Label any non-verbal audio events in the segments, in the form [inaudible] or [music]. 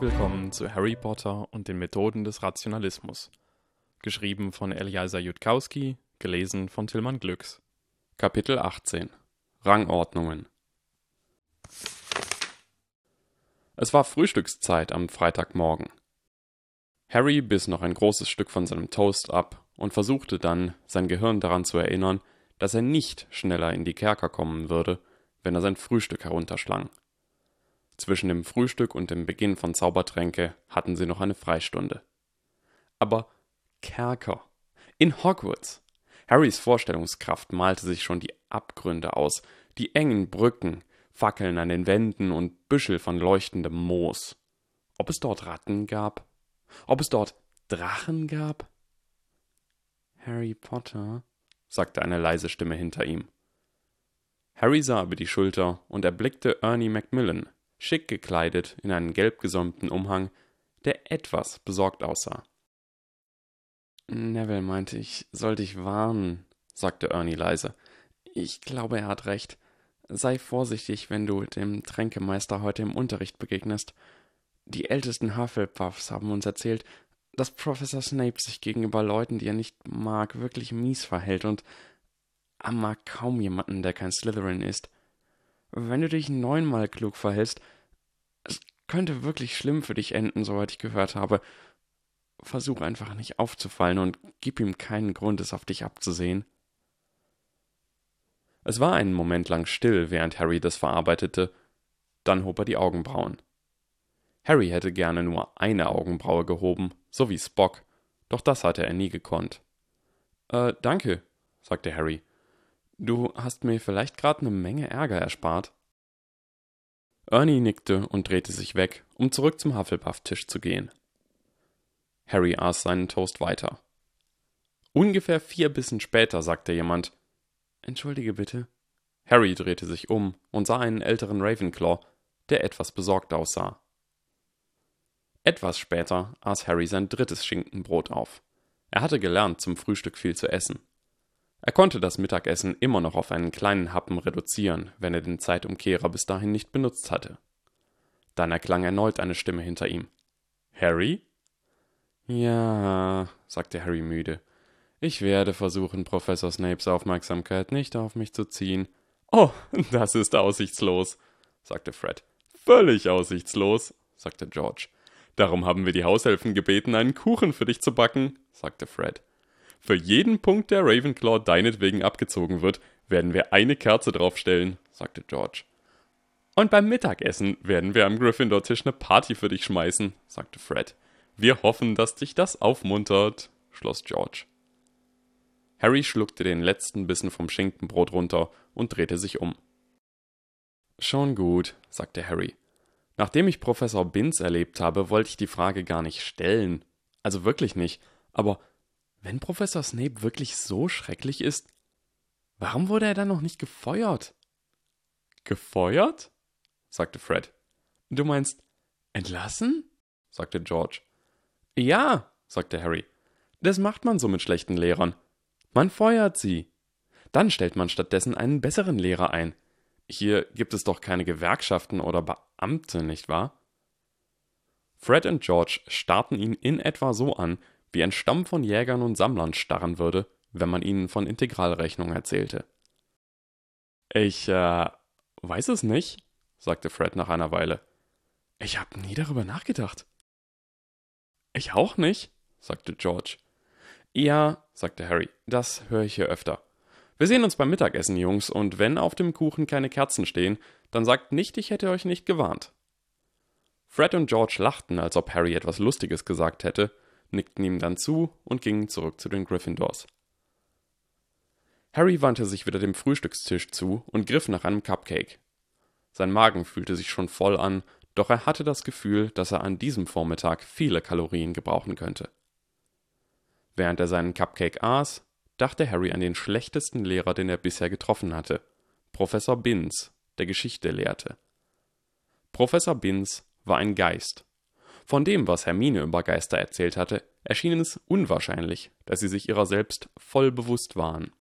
Willkommen zu Harry Potter und den Methoden des Rationalismus. Geschrieben von Eliasa Jutkowski, gelesen von Tillmann Glücks. Kapitel 18 Rangordnungen Es war Frühstückszeit am Freitagmorgen. Harry biss noch ein großes Stück von seinem Toast ab und versuchte dann, sein Gehirn daran zu erinnern, dass er nicht schneller in die Kerker kommen würde, wenn er sein Frühstück herunterschlang. Zwischen dem Frühstück und dem Beginn von Zaubertränke hatten sie noch eine Freistunde. Aber Kerker. In Hogwarts. Harrys Vorstellungskraft malte sich schon die Abgründe aus, die engen Brücken, Fackeln an den Wänden und Büschel von leuchtendem Moos. Ob es dort Ratten gab? Ob es dort Drachen gab? Harry Potter, sagte eine leise Stimme hinter ihm. Harry sah über die Schulter und erblickte Ernie Macmillan, schick gekleidet in einen gelb gesäumten Umhang, der etwas besorgt aussah. Neville meinte, ich soll dich warnen, sagte Ernie leise. Ich glaube, er hat recht. Sei vorsichtig, wenn du dem Tränkemeister heute im Unterricht begegnest. Die ältesten Hufflepuffs haben uns erzählt, dass Professor Snape sich gegenüber Leuten, die er nicht mag, wirklich mies verhält und er mag kaum jemanden, der kein Slytherin ist. Wenn du dich neunmal klug verhältst, es könnte wirklich schlimm für dich enden, soweit ich gehört habe. Versuch einfach nicht aufzufallen und gib ihm keinen Grund, es auf dich abzusehen. Es war einen Moment lang still, während Harry das verarbeitete, dann hob er die Augenbrauen. Harry hätte gerne nur eine Augenbraue gehoben, so wie Spock, doch das hatte er nie gekonnt. Äh, danke, sagte Harry. Du hast mir vielleicht gerade eine Menge Ärger erspart. Ernie nickte und drehte sich weg, um zurück zum Hufflepuff-Tisch zu gehen. Harry aß seinen Toast weiter. Ungefähr vier Bissen später sagte jemand: Entschuldige bitte. Harry drehte sich um und sah einen älteren Ravenclaw, der etwas besorgt aussah. Etwas später aß Harry sein drittes Schinkenbrot auf. Er hatte gelernt, zum Frühstück viel zu essen. Er konnte das Mittagessen immer noch auf einen kleinen Happen reduzieren, wenn er den Zeitumkehrer bis dahin nicht benutzt hatte. Dann erklang erneut eine Stimme hinter ihm. Harry? Ja, sagte Harry müde. Ich werde versuchen, Professor Snapes Aufmerksamkeit nicht auf mich zu ziehen. Oh, [laughs] das ist aussichtslos, sagte Fred. Völlig aussichtslos, sagte George. Darum haben wir die Haushelfen gebeten, einen Kuchen für dich zu backen, sagte Fred. Für jeden Punkt, der Ravenclaw deinetwegen abgezogen wird, werden wir eine Kerze draufstellen, sagte George. Und beim Mittagessen werden wir am Gryffindor-Tisch eine Party für dich schmeißen, sagte Fred. Wir hoffen, dass dich das aufmuntert, schloss George. Harry schluckte den letzten Bissen vom Schinkenbrot runter und drehte sich um. Schon gut, sagte Harry. Nachdem ich Professor Binz erlebt habe, wollte ich die Frage gar nicht stellen. Also wirklich nicht. Aber wenn Professor Snape wirklich so schrecklich ist, warum wurde er dann noch nicht gefeuert? Gefeuert? sagte Fred. Du meinst entlassen? sagte George. Ja, sagte Harry. Das macht man so mit schlechten Lehrern. Man feuert sie. Dann stellt man stattdessen einen besseren Lehrer ein. Hier gibt es doch keine Gewerkschaften oder Beamte, nicht wahr? Fred und George starrten ihn in etwa so an, wie ein Stamm von Jägern und Sammlern starren würde, wenn man ihnen von Integralrechnung erzählte. Ich, äh, weiß es nicht, sagte Fred nach einer Weile. Ich hab nie darüber nachgedacht. Ich auch nicht, sagte George. Ja, sagte Harry, das höre ich hier öfter. Wir sehen uns beim Mittagessen, Jungs, und wenn auf dem Kuchen keine Kerzen stehen, dann sagt nicht, ich hätte euch nicht gewarnt. Fred und George lachten, als ob Harry etwas Lustiges gesagt hätte, nickten ihm dann zu und gingen zurück zu den Gryffindors. Harry wandte sich wieder dem Frühstückstisch zu und griff nach einem Cupcake. Sein Magen fühlte sich schon voll an, doch er hatte das Gefühl, dass er an diesem Vormittag viele Kalorien gebrauchen könnte. Während er seinen Cupcake aß, dachte Harry an den schlechtesten Lehrer, den er bisher getroffen hatte, Professor Binns, der Geschichte lehrte. Professor Binns war ein Geist, von dem, was Hermine über Geister erzählt hatte, erschien es unwahrscheinlich, dass sie sich ihrer selbst voll bewusst waren.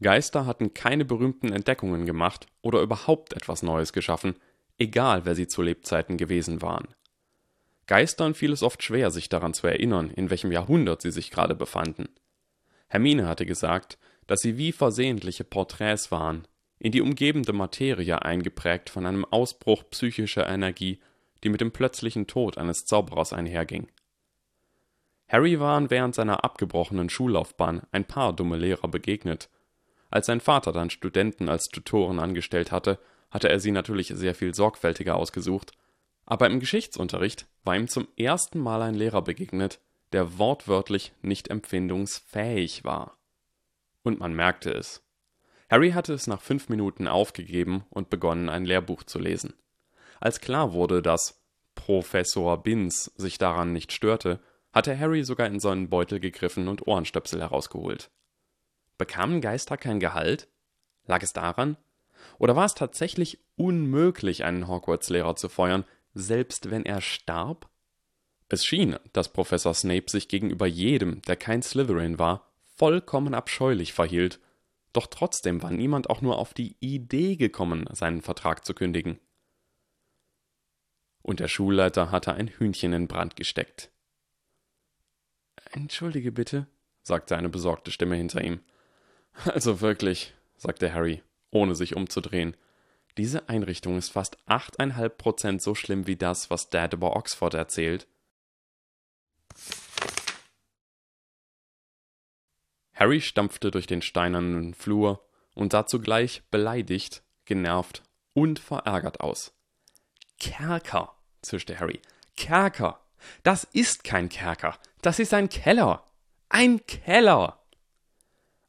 Geister hatten keine berühmten Entdeckungen gemacht oder überhaupt etwas Neues geschaffen, egal wer sie zu Lebzeiten gewesen waren. Geistern fiel es oft schwer, sich daran zu erinnern, in welchem Jahrhundert sie sich gerade befanden. Hermine hatte gesagt, dass sie wie versehentliche Porträts waren, in die umgebende Materie eingeprägt von einem Ausbruch psychischer Energie, die mit dem plötzlichen Tod eines Zauberers einherging. Harry waren während seiner abgebrochenen Schullaufbahn ein paar dumme Lehrer begegnet. Als sein Vater dann Studenten als Tutoren angestellt hatte, hatte er sie natürlich sehr viel sorgfältiger ausgesucht, aber im Geschichtsunterricht war ihm zum ersten Mal ein Lehrer begegnet, der wortwörtlich nicht empfindungsfähig war. Und man merkte es. Harry hatte es nach fünf Minuten aufgegeben und begonnen, ein Lehrbuch zu lesen. Als klar wurde, dass Professor Binz sich daran nicht störte, hatte Harry sogar in seinen Beutel gegriffen und Ohrenstöpsel herausgeholt. Bekamen Geister kein Gehalt? Lag es daran? Oder war es tatsächlich unmöglich, einen Hogwarts-Lehrer zu feuern, selbst wenn er starb? Es schien, dass Professor Snape sich gegenüber jedem, der kein Slytherin war, vollkommen abscheulich verhielt, doch trotzdem war niemand auch nur auf die Idee gekommen, seinen Vertrag zu kündigen. Und der Schulleiter hatte ein Hühnchen in Brand gesteckt. Entschuldige bitte, sagte eine besorgte Stimme hinter ihm. Also wirklich, sagte Harry, ohne sich umzudrehen. Diese Einrichtung ist fast achteinhalb Prozent so schlimm wie das, was Dad über Oxford erzählt. Harry stampfte durch den steinernen Flur und sah zugleich beleidigt, genervt und verärgert aus. Kerker, zischte Harry. Kerker. Das ist kein Kerker. Das ist ein Keller. Ein Keller.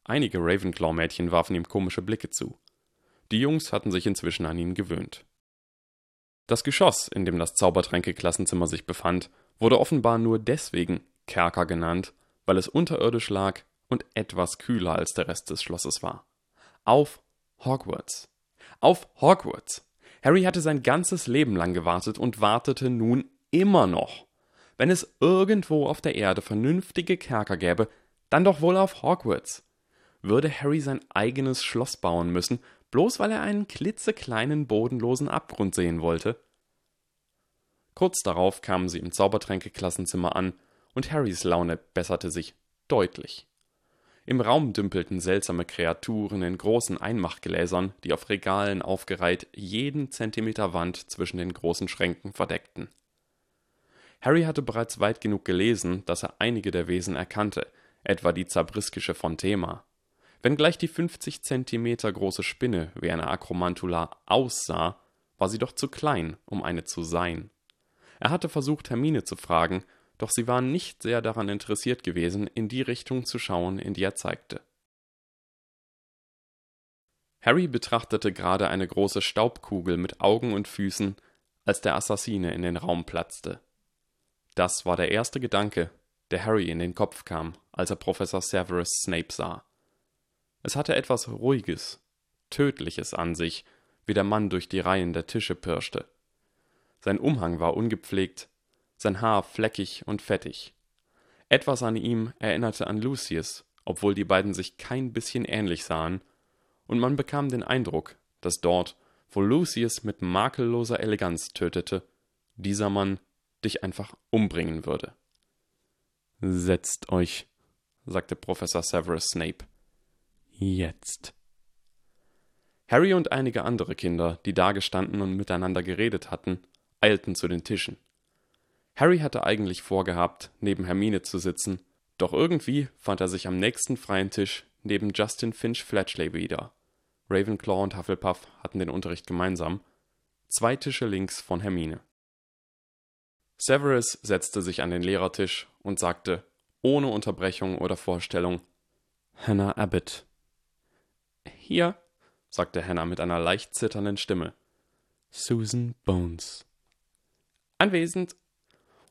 Einige Ravenclaw-Mädchen warfen ihm komische Blicke zu. Die Jungs hatten sich inzwischen an ihn gewöhnt. Das Geschoss, in dem das Zaubertränke-Klassenzimmer sich befand, wurde offenbar nur deswegen Kerker genannt, weil es unterirdisch lag und etwas kühler als der Rest des Schlosses war. Auf Hogwarts. Auf Hogwarts. Harry hatte sein ganzes Leben lang gewartet und wartete nun immer noch. Wenn es irgendwo auf der Erde vernünftige Kerker gäbe, dann doch wohl auf Hogwarts. Würde Harry sein eigenes Schloss bauen müssen, bloß weil er einen klitzekleinen bodenlosen Abgrund sehen wollte? Kurz darauf kamen sie im Zaubertränke-Klassenzimmer an, und Harrys Laune besserte sich deutlich. Im Raum dümpelten seltsame Kreaturen in großen Einmachgläsern, die auf Regalen aufgereiht jeden Zentimeter Wand zwischen den großen Schränken verdeckten. Harry hatte bereits weit genug gelesen, dass er einige der Wesen erkannte, etwa die zabriskische Fonthema. Wenngleich die 50 Zentimeter große Spinne wie eine Akromantula aussah, war sie doch zu klein, um eine zu sein. Er hatte versucht, Hermine zu fragen, doch sie waren nicht sehr daran interessiert gewesen, in die Richtung zu schauen, in die er zeigte. Harry betrachtete gerade eine große Staubkugel mit Augen und Füßen, als der Assassine in den Raum platzte. Das war der erste Gedanke, der Harry in den Kopf kam, als er Professor Severus Snape sah. Es hatte etwas Ruhiges, Tödliches an sich, wie der Mann durch die Reihen der Tische pirschte. Sein Umhang war ungepflegt, sein Haar fleckig und fettig. Etwas an ihm erinnerte an Lucius, obwohl die beiden sich kein bisschen ähnlich sahen, und man bekam den Eindruck, dass dort, wo Lucius mit makelloser Eleganz tötete, dieser Mann dich einfach umbringen würde. Setzt euch, sagte Professor Severus Snape. Jetzt. Harry und einige andere Kinder, die dagestanden und miteinander geredet hatten, eilten zu den Tischen. Harry hatte eigentlich vorgehabt, neben Hermine zu sitzen, doch irgendwie fand er sich am nächsten freien Tisch neben Justin Finch Fletchley wieder. Ravenclaw und Hufflepuff hatten den Unterricht gemeinsam, zwei Tische links von Hermine. Severus setzte sich an den Lehrertisch und sagte, ohne Unterbrechung oder Vorstellung, Hannah Abbott. Hier, sagte Hannah mit einer leicht zitternden Stimme. Susan Bones. Anwesend,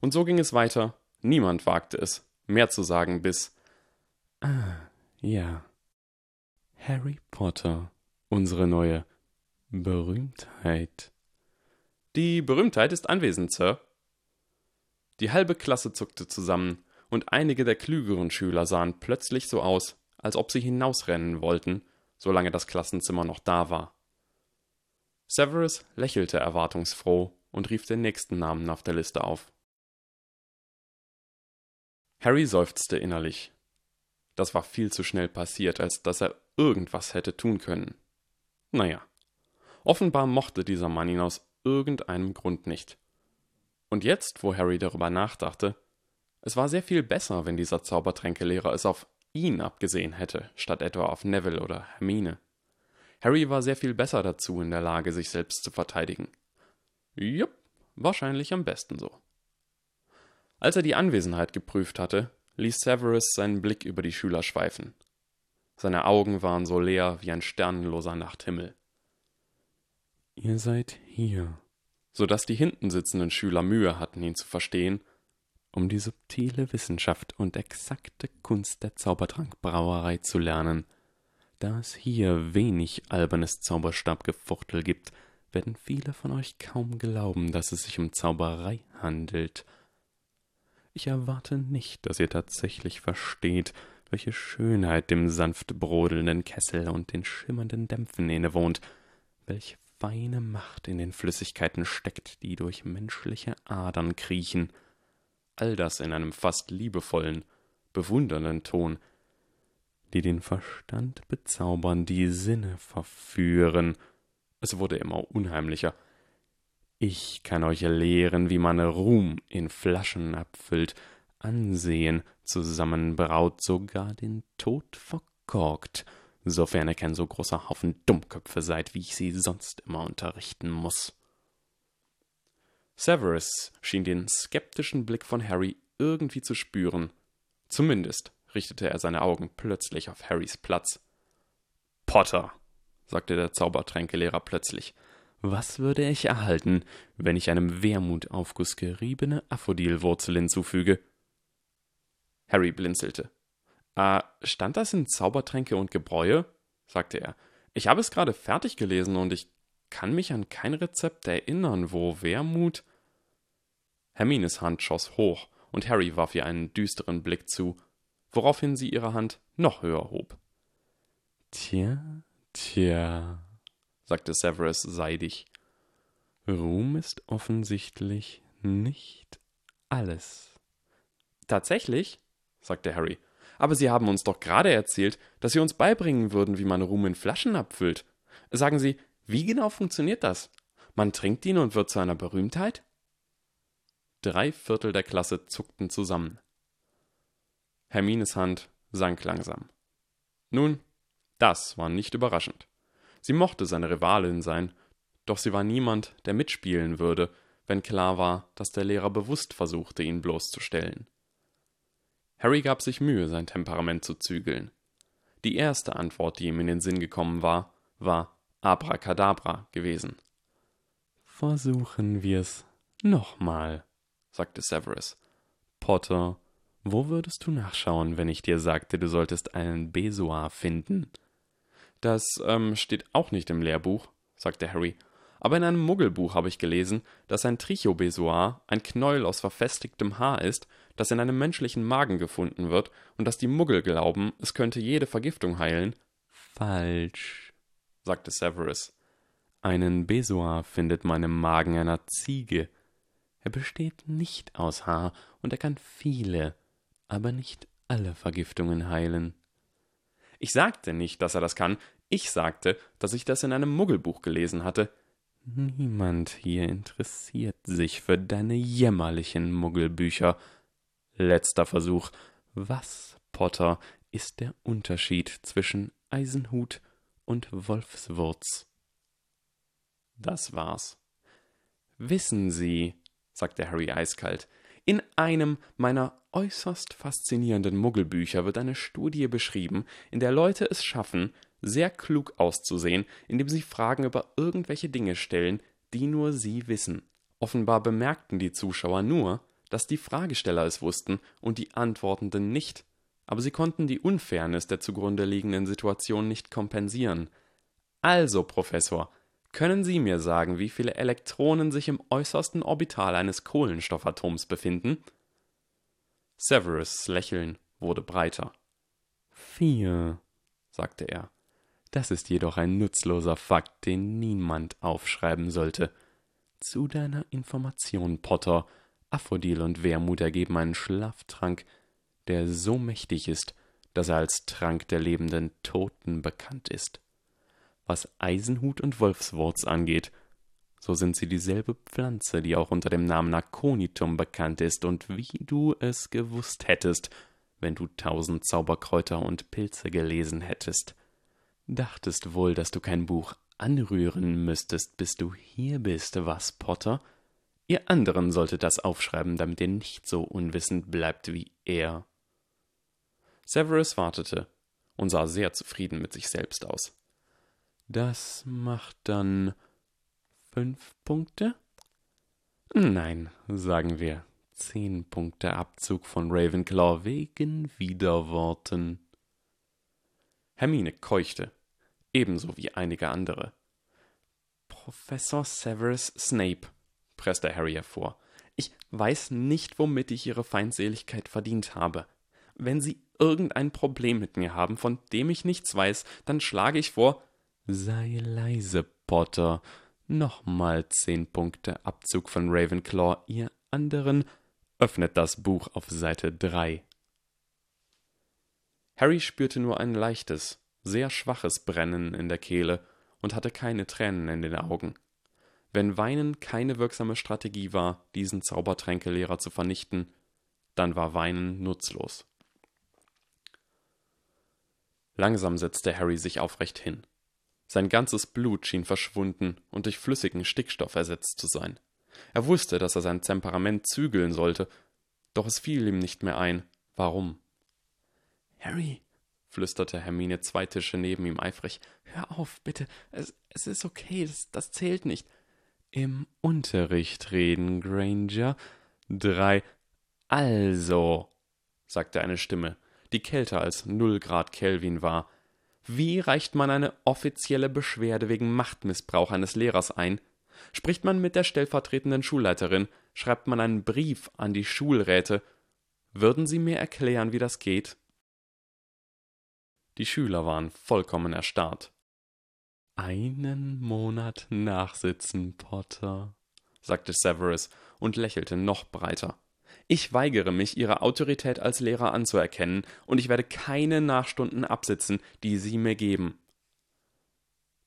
und so ging es weiter. Niemand wagte es, mehr zu sagen, bis. Ah, ja. Harry Potter, unsere neue Berühmtheit. Die Berühmtheit ist anwesend, Sir. Die halbe Klasse zuckte zusammen, und einige der klügeren Schüler sahen plötzlich so aus, als ob sie hinausrennen wollten, solange das Klassenzimmer noch da war. Severus lächelte erwartungsfroh und rief den nächsten Namen auf der Liste auf. Harry seufzte innerlich. Das war viel zu schnell passiert, als dass er irgendwas hätte tun können. Naja, offenbar mochte dieser Mann ihn aus irgendeinem Grund nicht. Und jetzt, wo Harry darüber nachdachte, es war sehr viel besser, wenn dieser Zaubertränkelehrer es auf ihn abgesehen hätte, statt etwa auf Neville oder Hermine. Harry war sehr viel besser dazu in der Lage, sich selbst zu verteidigen. Jupp, wahrscheinlich am besten so. Als er die Anwesenheit geprüft hatte, ließ Severus seinen Blick über die Schüler schweifen. Seine Augen waren so leer wie ein sternenloser Nachthimmel. Ihr seid hier, so dass die hinten sitzenden Schüler Mühe hatten, ihn zu verstehen, um die subtile Wissenschaft und exakte Kunst der Zaubertrankbrauerei zu lernen. Da es hier wenig albernes Zauberstabgefuchtel gibt, werden viele von euch kaum glauben, dass es sich um Zauberei handelt. Ich erwarte nicht, dass ihr tatsächlich versteht, welche Schönheit dem sanft brodelnden Kessel und den schimmernden Dämpfen innewohnt, welche feine Macht in den Flüssigkeiten steckt, die durch menschliche Adern kriechen. All das in einem fast liebevollen, bewundernden Ton, die den Verstand bezaubern, die Sinne verführen. Es wurde immer unheimlicher. Ich kann euch lehren, wie man Ruhm in Flaschen abfüllt, Ansehen zusammenbraut, sogar den Tod verkorkt, sofern ihr kein so großer Haufen Dummköpfe seid, wie ich sie sonst immer unterrichten muss. Severus schien den skeptischen Blick von Harry irgendwie zu spüren. Zumindest richtete er seine Augen plötzlich auf Harrys Platz. Potter, sagte der Zaubertränkelehrer plötzlich, was würde ich erhalten, wenn ich einem Wermutaufguss geriebene Aphodilwurzel hinzufüge? Harry blinzelte. Äh, stand das in Zaubertränke und Gebräue? sagte er. Ich habe es gerade fertig gelesen und ich kann mich an kein Rezept erinnern, wo Wermut. Hermines Hand schoss hoch, und Harry warf ihr einen düsteren Blick zu, woraufhin sie ihre Hand noch höher hob. Tja, tja, sagte Severus seidig. Ruhm ist offensichtlich nicht alles. Tatsächlich, sagte Harry. Aber Sie haben uns doch gerade erzählt, dass Sie uns beibringen würden, wie man Ruhm in Flaschen abfüllt. Sagen Sie, wie genau funktioniert das? Man trinkt ihn und wird zu einer Berühmtheit? Drei Viertel der Klasse zuckten zusammen. Hermines Hand sank langsam. Nun, das war nicht überraschend. Sie mochte seine Rivalin sein, doch sie war niemand, der mitspielen würde, wenn klar war, dass der Lehrer bewusst versuchte, ihn bloßzustellen. Harry gab sich Mühe, sein Temperament zu zügeln. Die erste Antwort, die ihm in den Sinn gekommen war, war Abracadabra gewesen. Versuchen wir's nochmal, sagte Severus. Potter, wo würdest du nachschauen, wenn ich dir sagte, du solltest einen Besoar finden? Das ähm, steht auch nicht im Lehrbuch, sagte Harry aber in einem Muggelbuch habe ich gelesen, dass ein Trichobesoar ein Knäuel aus verfestigtem Haar ist, das in einem menschlichen Magen gefunden wird, und dass die Muggel glauben, es könnte jede Vergiftung heilen. Falsch, sagte Severus. Einen Besoar findet man im Magen einer Ziege. Er besteht nicht aus Haar, und er kann viele, aber nicht alle Vergiftungen heilen. Ich sagte nicht, dass er das kann, ich sagte, dass ich das in einem Muggelbuch gelesen hatte. Niemand hier interessiert sich für deine jämmerlichen Muggelbücher. Letzter Versuch. Was, Potter, ist der Unterschied zwischen Eisenhut und Wolfswurz? Das war's. Wissen Sie, sagte Harry eiskalt, in einem meiner äußerst faszinierenden Muggelbücher wird eine Studie beschrieben, in der Leute es schaffen, sehr klug auszusehen, indem sie Fragen über irgendwelche Dinge stellen, die nur sie wissen. Offenbar bemerkten die Zuschauer nur, dass die Fragesteller es wussten und die Antwortenden nicht, aber sie konnten die Unfairness der zugrunde liegenden Situation nicht kompensieren. Also, Professor, können Sie mir sagen, wie viele Elektronen sich im äußersten Orbital eines Kohlenstoffatoms befinden? Severus' Lächeln wurde breiter. Vier, sagte er. Das ist jedoch ein nutzloser Fakt, den niemand aufschreiben sollte. Zu deiner Information, Potter, Aphodil und Wermut ergeben einen Schlaftrank, der so mächtig ist, dass er als Trank der lebenden Toten bekannt ist. Was Eisenhut und Wolfswurz angeht, so sind sie dieselbe Pflanze, die auch unter dem Namen Aconitum bekannt ist, und wie du es gewusst hättest, wenn du tausend Zauberkräuter und Pilze gelesen hättest. Dachtest wohl, dass du kein Buch anrühren müsstest, bis du hier bist, was, Potter? Ihr anderen solltet das aufschreiben, damit ihr nicht so unwissend bleibt wie er. Severus wartete und sah sehr zufrieden mit sich selbst aus. Das macht dann fünf Punkte? Nein, sagen wir zehn Punkte Abzug von Ravenclaw wegen Widerworten. Hermine keuchte, ebenso wie einige andere. Professor Severus Snape, presste Harry hervor. Ich weiß nicht, womit ich Ihre Feindseligkeit verdient habe. Wenn Sie irgendein Problem mit mir haben, von dem ich nichts weiß, dann schlage ich vor. Sei leise, Potter. Nochmal zehn Punkte Abzug von Ravenclaw. Ihr anderen öffnet das Buch auf Seite drei. Harry spürte nur ein leichtes, sehr schwaches Brennen in der Kehle und hatte keine Tränen in den Augen. Wenn Weinen keine wirksame Strategie war, diesen Zaubertränkelehrer zu vernichten, dann war Weinen nutzlos. Langsam setzte Harry sich aufrecht hin. Sein ganzes Blut schien verschwunden und durch flüssigen Stickstoff ersetzt zu sein. Er wusste, dass er sein Temperament zügeln sollte, doch es fiel ihm nicht mehr ein, warum. Harry, flüsterte Hermine zwei Tische neben ihm eifrig, hör auf, bitte, es, es ist okay, das, das zählt nicht. Im Unterricht reden, Granger. Drei. Also, sagte eine Stimme, die kälter als null Grad Kelvin war. Wie reicht man eine offizielle Beschwerde wegen Machtmissbrauch eines Lehrers ein? Spricht man mit der stellvertretenden Schulleiterin? Schreibt man einen Brief an die Schulräte? Würden Sie mir erklären, wie das geht? Die Schüler waren vollkommen erstarrt. Einen Monat nachsitzen, Potter, sagte Severus und lächelte noch breiter. Ich weigere mich, Ihre Autorität als Lehrer anzuerkennen, und ich werde keine Nachstunden absitzen, die Sie mir geben.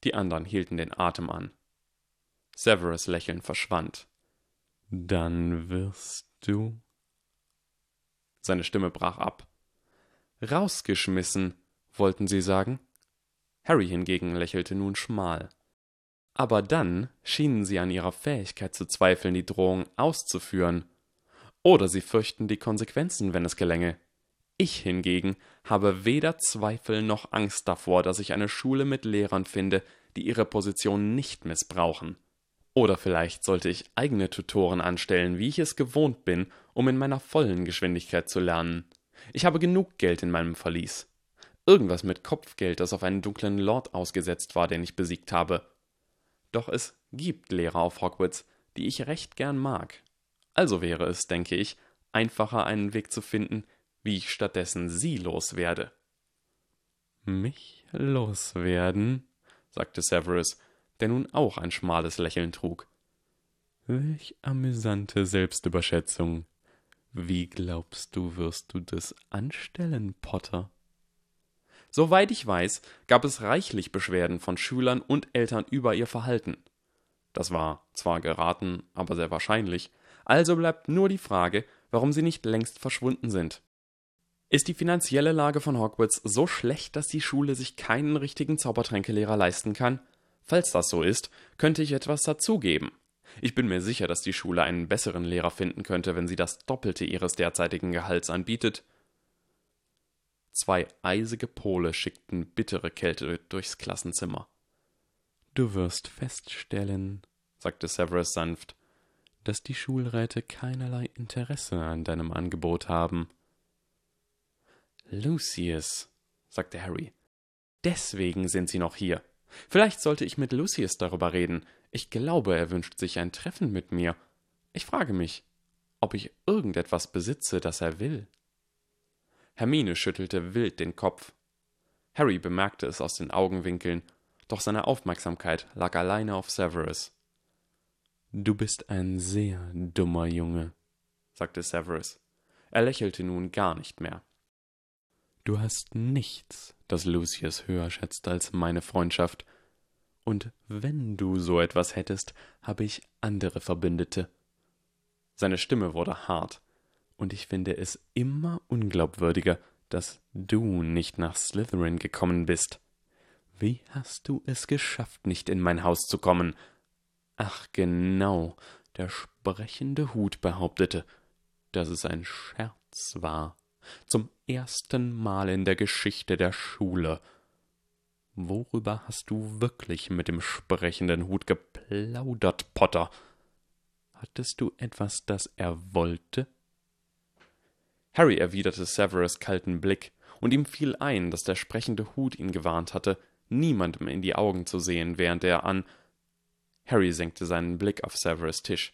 Die anderen hielten den Atem an. Severus Lächeln verschwand. Dann wirst du. Seine Stimme brach ab. Rausgeschmissen, wollten Sie sagen? Harry hingegen lächelte nun schmal. Aber dann schienen sie an ihrer Fähigkeit zu zweifeln, die Drohung auszuführen. Oder sie fürchten die Konsequenzen, wenn es gelänge. Ich hingegen habe weder Zweifel noch Angst davor, dass ich eine Schule mit Lehrern finde, die ihre Position nicht missbrauchen. Oder vielleicht sollte ich eigene Tutoren anstellen, wie ich es gewohnt bin, um in meiner vollen Geschwindigkeit zu lernen. Ich habe genug Geld in meinem Verlies. Irgendwas mit Kopfgeld, das auf einen dunklen Lord ausgesetzt war, den ich besiegt habe. Doch es gibt Lehrer auf Hogwarts, die ich recht gern mag. Also wäre es, denke ich, einfacher einen Weg zu finden, wie ich stattdessen sie loswerde. Mich loswerden? sagte Severus, der nun auch ein schmales Lächeln trug. Welch amüsante Selbstüberschätzung. Wie glaubst du, wirst du das anstellen, Potter? Soweit ich weiß, gab es reichlich Beschwerden von Schülern und Eltern über ihr Verhalten. Das war zwar geraten, aber sehr wahrscheinlich, also bleibt nur die Frage, warum sie nicht längst verschwunden sind. Ist die finanzielle Lage von Hogwarts so schlecht, dass die Schule sich keinen richtigen Zaubertränkelehrer leisten kann? Falls das so ist, könnte ich etwas dazugeben. Ich bin mir sicher, dass die Schule einen besseren Lehrer finden könnte, wenn sie das Doppelte ihres derzeitigen Gehalts anbietet. Zwei eisige Pole schickten bittere Kälte durchs Klassenzimmer. Du wirst feststellen, sagte Severus sanft, dass die Schulräte keinerlei Interesse an deinem Angebot haben. Lucius, sagte Harry. Deswegen sind sie noch hier. Vielleicht sollte ich mit Lucius darüber reden. Ich glaube, er wünscht sich ein Treffen mit mir. Ich frage mich, ob ich irgendetwas besitze, das er will. Hermine schüttelte wild den Kopf. Harry bemerkte es aus den Augenwinkeln, doch seine Aufmerksamkeit lag alleine auf Severus. Du bist ein sehr dummer Junge, sagte Severus. Er lächelte nun gar nicht mehr. Du hast nichts, das Lucius höher schätzt als meine Freundschaft. Und wenn du so etwas hättest, habe ich andere Verbündete. Seine Stimme wurde hart, und ich finde es immer unglaubwürdiger, dass du nicht nach Slytherin gekommen bist. Wie hast du es geschafft, nicht in mein Haus zu kommen? Ach genau, der sprechende Hut behauptete, dass es ein Scherz war. Zum ersten Mal in der Geschichte der Schule. Worüber hast du wirklich mit dem sprechenden Hut geplaudert, Potter? Hattest du etwas, das er wollte? Harry erwiderte Severus kalten Blick, und ihm fiel ein, dass der sprechende Hut ihn gewarnt hatte, niemandem in die Augen zu sehen, während er an Harry senkte seinen Blick auf Severus Tisch.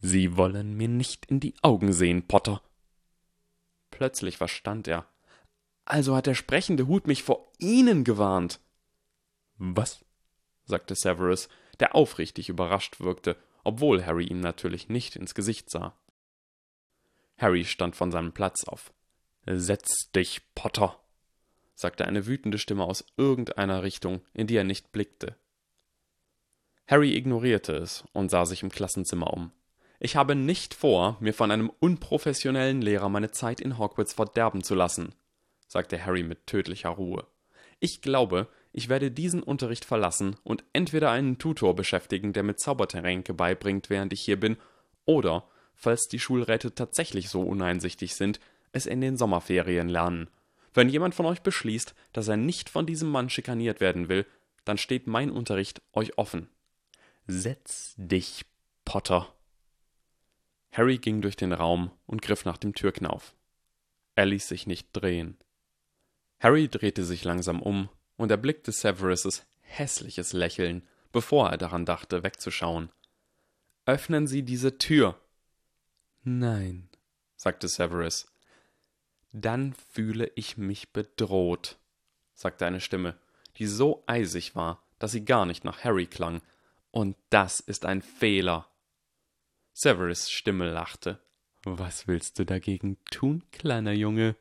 Sie wollen mir nicht in die Augen sehen, Potter. Plötzlich verstand er. Also hat der sprechende Hut mich vor Ihnen gewarnt. Was? sagte Severus, der aufrichtig überrascht wirkte, obwohl Harry ihm natürlich nicht ins Gesicht sah. Harry stand von seinem Platz auf. Setz dich, Potter, sagte eine wütende Stimme aus irgendeiner Richtung, in die er nicht blickte. Harry ignorierte es und sah sich im Klassenzimmer um. Ich habe nicht vor, mir von einem unprofessionellen Lehrer meine Zeit in Hogwarts verderben zu lassen, sagte Harry mit tödlicher Ruhe. Ich glaube, ich werde diesen Unterricht verlassen und entweder einen Tutor beschäftigen, der mir Zaubertränke beibringt, während ich hier bin, oder, falls die Schulräte tatsächlich so uneinsichtig sind, es in den Sommerferien lernen. Wenn jemand von euch beschließt, dass er nicht von diesem Mann schikaniert werden will, dann steht mein Unterricht euch offen. Setz dich, Potter. Harry ging durch den Raum und griff nach dem Türknauf. Er ließ sich nicht drehen. Harry drehte sich langsam um und erblickte Severus' hässliches Lächeln, bevor er daran dachte, wegzuschauen. Öffnen Sie diese Tür. Nein, sagte Severus. Dann fühle ich mich bedroht, sagte eine Stimme, die so eisig war, dass sie gar nicht nach Harry klang, und das ist ein Fehler. Severus Stimme lachte. Was willst du dagegen tun, kleiner Junge?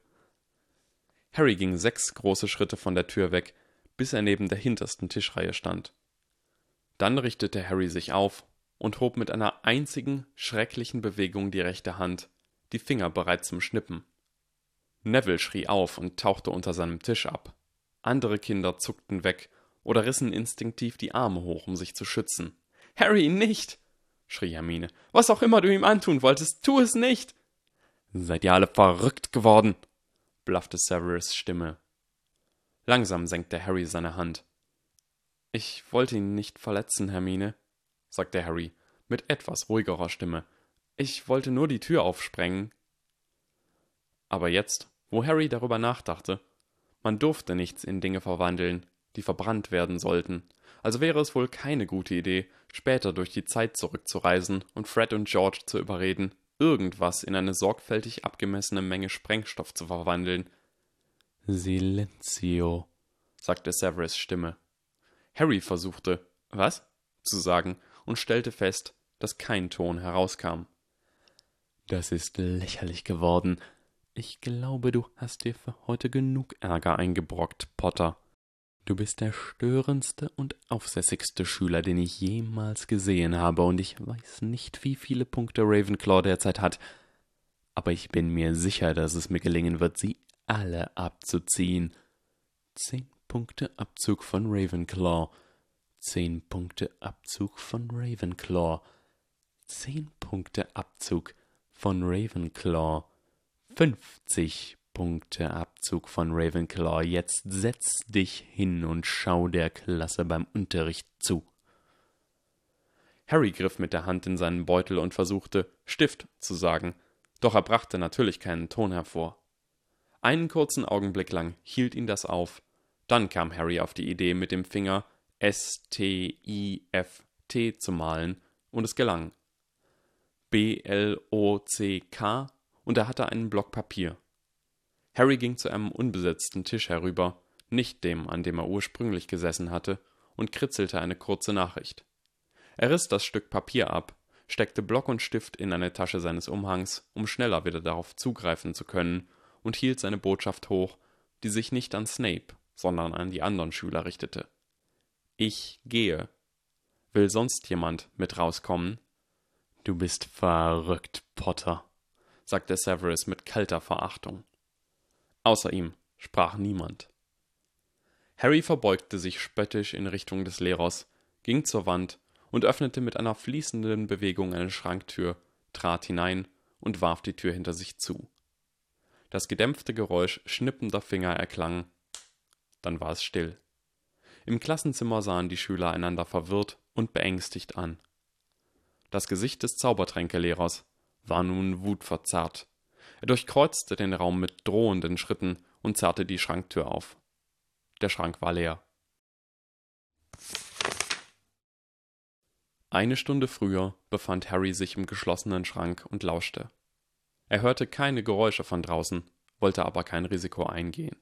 Harry ging sechs große Schritte von der Tür weg, bis er neben der hintersten Tischreihe stand. Dann richtete Harry sich auf und hob mit einer einzigen schrecklichen Bewegung die rechte Hand, die Finger bereit zum Schnippen. Neville schrie auf und tauchte unter seinem Tisch ab. Andere Kinder zuckten weg oder rissen instinktiv die Arme hoch, um sich zu schützen. Harry, nicht! schrie Hermine. Was auch immer du ihm antun wolltest, tu es nicht! Seid ihr alle verrückt geworden? blaffte Severus Stimme. Langsam senkte Harry seine Hand. Ich wollte ihn nicht verletzen, Hermine, sagte Harry mit etwas ruhigerer Stimme. Ich wollte nur die Tür aufsprengen. Aber jetzt, wo Harry darüber nachdachte, man durfte nichts in Dinge verwandeln, die verbrannt werden sollten, also wäre es wohl keine gute Idee, später durch die Zeit zurückzureisen und Fred und George zu überreden, irgendwas in eine sorgfältig abgemessene Menge Sprengstoff zu verwandeln. Silenzio, sagte Severus Stimme. Harry versuchte, was? zu sagen und stellte fest, dass kein Ton herauskam. Das ist lächerlich geworden. Ich glaube, du hast dir für heute genug Ärger eingebrockt, Potter. Du bist der störendste und aufsässigste Schüler, den ich jemals gesehen habe, und ich weiß nicht, wie viele Punkte Ravenclaw derzeit hat, aber ich bin mir sicher, dass es mir gelingen wird, sie alle abzuziehen. Zehn Punkte Abzug von Ravenclaw. Zehn Punkte Abzug von Ravenclaw. Zehn Punkte Abzug von Ravenclaw. Fünfzig Punkteabzug von Ravenclaw. Jetzt setz dich hin und schau der Klasse beim Unterricht zu. Harry griff mit der Hand in seinen Beutel und versuchte, Stift zu sagen, doch er brachte natürlich keinen Ton hervor. Einen kurzen Augenblick lang hielt ihn das auf, dann kam Harry auf die Idee, mit dem Finger S-T-I-F-T zu malen, und es gelang. B-L-O-C-K, und er hatte einen Block Papier. Harry ging zu einem unbesetzten Tisch herüber, nicht dem, an dem er ursprünglich gesessen hatte, und kritzelte eine kurze Nachricht. Er riss das Stück Papier ab, steckte Block und Stift in eine Tasche seines Umhangs, um schneller wieder darauf zugreifen zu können, und hielt seine Botschaft hoch, die sich nicht an Snape, sondern an die anderen Schüler richtete. Ich gehe. Will sonst jemand mit rauskommen? Du bist verrückt, Potter, sagte Severus mit kalter Verachtung. Außer ihm sprach niemand. Harry verbeugte sich spöttisch in Richtung des Lehrers, ging zur Wand und öffnete mit einer fließenden Bewegung eine Schranktür, trat hinein und warf die Tür hinter sich zu. Das gedämpfte Geräusch schnippender Finger erklang. Dann war es still. Im Klassenzimmer sahen die Schüler einander verwirrt und beängstigt an. Das Gesicht des Zaubertränkelehrers war nun wutverzerrt. Er durchkreuzte den Raum mit drohenden Schritten und zerrte die Schranktür auf. Der Schrank war leer. Eine Stunde früher befand Harry sich im geschlossenen Schrank und lauschte. Er hörte keine Geräusche von draußen, wollte aber kein Risiko eingehen.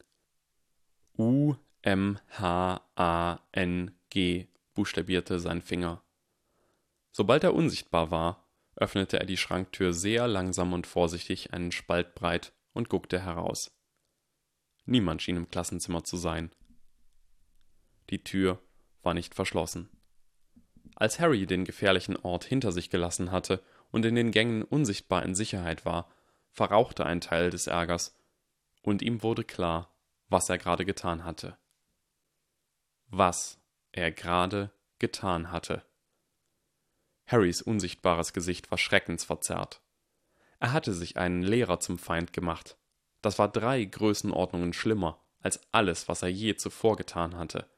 U M H A N G buchstabierte sein Finger. Sobald er unsichtbar war, öffnete er die Schranktür sehr langsam und vorsichtig einen Spalt breit und guckte heraus. Niemand schien im Klassenzimmer zu sein. Die Tür war nicht verschlossen. Als Harry den gefährlichen Ort hinter sich gelassen hatte und in den Gängen unsichtbar in Sicherheit war, verrauchte ein Teil des Ärgers, und ihm wurde klar, was er gerade getan hatte. Was er gerade getan hatte. Harrys unsichtbares Gesicht war schreckensverzerrt. Er hatte sich einen Lehrer zum Feind gemacht. Das war drei Größenordnungen schlimmer als alles, was er je zuvor getan hatte.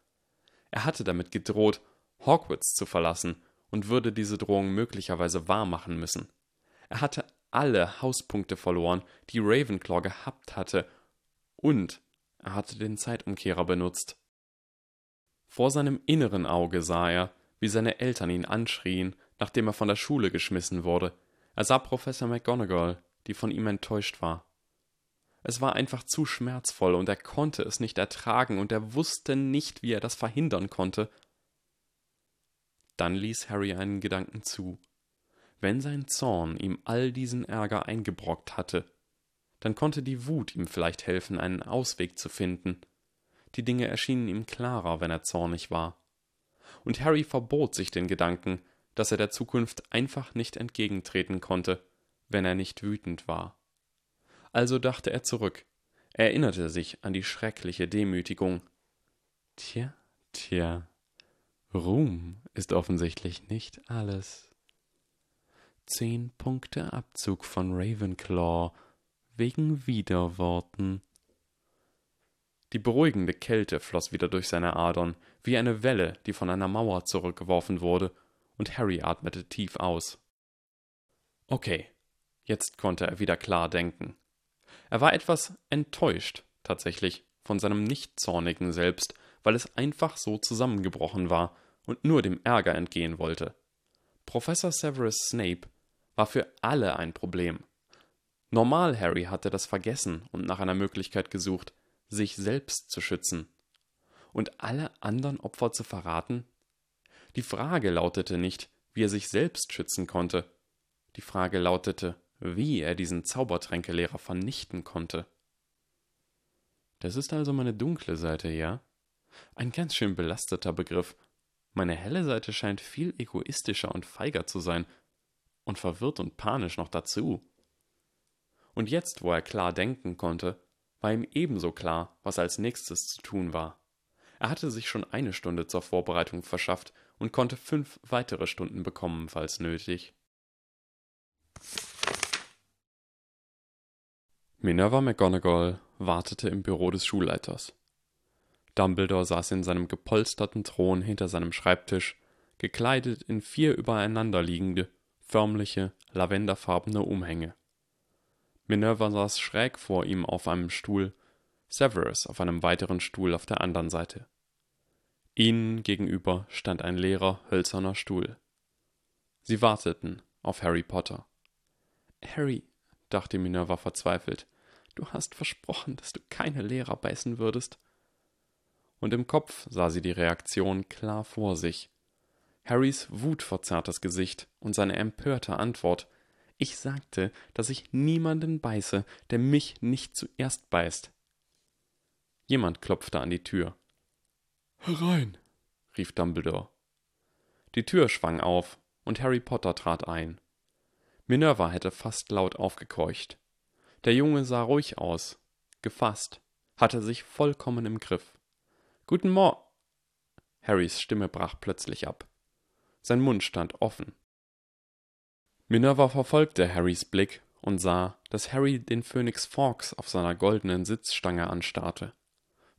Er hatte damit gedroht, Hogwarts zu verlassen und würde diese Drohung möglicherweise wahrmachen müssen. Er hatte alle Hauspunkte verloren, die Ravenclaw gehabt hatte, und er hatte den Zeitumkehrer benutzt. Vor seinem inneren Auge sah er, wie seine Eltern ihn anschrien, nachdem er von der Schule geschmissen wurde. Er sah Professor McGonagall, die von ihm enttäuscht war. Es war einfach zu schmerzvoll und er konnte es nicht ertragen und er wusste nicht, wie er das verhindern konnte, dann ließ Harry einen Gedanken zu. Wenn sein Zorn ihm all diesen Ärger eingebrockt hatte, dann konnte die Wut ihm vielleicht helfen, einen Ausweg zu finden. Die Dinge erschienen ihm klarer, wenn er zornig war. Und Harry verbot sich den Gedanken, dass er der Zukunft einfach nicht entgegentreten konnte, wenn er nicht wütend war. Also dachte er zurück, erinnerte sich an die schreckliche Demütigung. Tja, tja, Ruhm ist offensichtlich nicht alles. Zehn Punkte Abzug von Ravenclaw wegen Widerworten. Die beruhigende Kälte floss wieder durch seine Adern, wie eine Welle, die von einer Mauer zurückgeworfen wurde, und Harry atmete tief aus. Okay, jetzt konnte er wieder klar denken. Er war etwas enttäuscht, tatsächlich, von seinem nicht zornigen Selbst, weil es einfach so zusammengebrochen war und nur dem Ärger entgehen wollte. Professor Severus Snape war für alle ein Problem. Normal Harry hatte das vergessen und nach einer Möglichkeit gesucht, sich selbst zu schützen. Und alle anderen Opfer zu verraten? Die Frage lautete nicht, wie er sich selbst schützen konnte. Die Frage lautete, wie er diesen Zaubertränkelehrer vernichten konnte. Das ist also meine dunkle Seite, ja? Ein ganz schön belasteter Begriff. Meine helle Seite scheint viel egoistischer und feiger zu sein. Und verwirrt und panisch noch dazu. Und jetzt, wo er klar denken konnte, war ihm ebenso klar, was als nächstes zu tun war. Er hatte sich schon eine Stunde zur Vorbereitung verschafft und konnte fünf weitere Stunden bekommen, falls nötig. Minerva McGonagall wartete im Büro des Schulleiters. Dumbledore saß in seinem gepolsterten Thron hinter seinem Schreibtisch, gekleidet in vier übereinanderliegende, förmliche, lavenderfarbene Umhänge. Minerva saß schräg vor ihm auf einem Stuhl, Severus auf einem weiteren Stuhl auf der anderen Seite. Ihnen gegenüber stand ein leerer, hölzerner Stuhl. Sie warteten auf Harry Potter. Harry, dachte Minerva verzweifelt, du hast versprochen, dass du keine Lehrer beißen würdest und im Kopf sah sie die Reaktion klar vor sich. Harrys wutverzerrtes Gesicht und seine empörte Antwort. Ich sagte, dass ich niemanden beiße, der mich nicht zuerst beißt. Jemand klopfte an die Tür. Herein, rief Dumbledore. Die Tür schwang auf, und Harry Potter trat ein. Minerva hätte fast laut aufgekeucht. Der Junge sah ruhig aus, gefasst, hatte sich vollkommen im Griff. Guten Morgen. Harrys Stimme brach plötzlich ab. Sein Mund stand offen. Minerva verfolgte Harrys Blick und sah, dass Harry den Phönix Fawkes auf seiner goldenen Sitzstange anstarrte.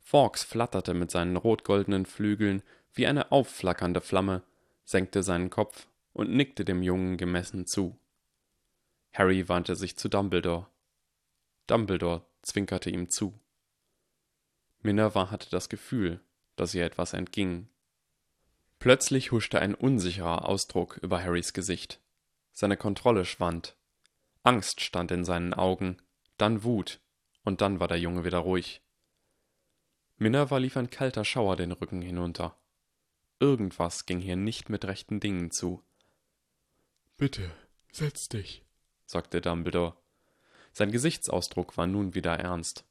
Fawkes flatterte mit seinen rot-goldenen Flügeln wie eine aufflackernde Flamme, senkte seinen Kopf und nickte dem Jungen gemessen zu. Harry wandte sich zu Dumbledore. Dumbledore zwinkerte ihm zu. Minerva hatte das Gefühl, dass ihr etwas entging. Plötzlich huschte ein unsicherer Ausdruck über Harrys Gesicht. Seine Kontrolle schwand. Angst stand in seinen Augen, dann Wut, und dann war der Junge wieder ruhig. Minerva lief ein kalter Schauer den Rücken hinunter. Irgendwas ging hier nicht mit rechten Dingen zu. Bitte, setz dich, sagte Dumbledore. Sein Gesichtsausdruck war nun wieder ernst.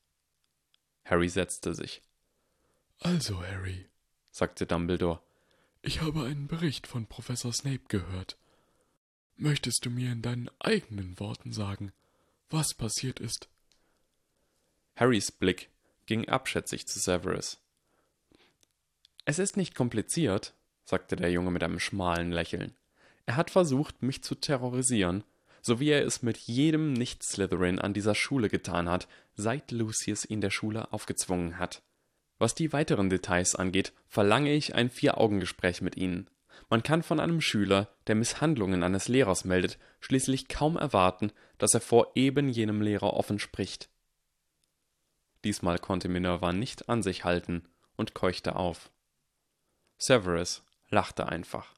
Harry setzte sich. Also, Harry, sagte Dumbledore, ich habe einen Bericht von Professor Snape gehört. Möchtest du mir in deinen eigenen Worten sagen, was passiert ist? Harrys Blick ging abschätzig zu Severus. Es ist nicht kompliziert, sagte der Junge mit einem schmalen Lächeln. Er hat versucht, mich zu terrorisieren, so wie er es mit jedem Nicht-Slytherin an dieser Schule getan hat, seit Lucius ihn der Schule aufgezwungen hat. Was die weiteren Details angeht, verlange ich ein Vier-Augen-Gespräch mit Ihnen. Man kann von einem Schüler, der Misshandlungen eines Lehrers meldet, schließlich kaum erwarten, dass er vor eben jenem Lehrer offen spricht. Diesmal konnte Minerva nicht an sich halten und keuchte auf. Severus lachte einfach.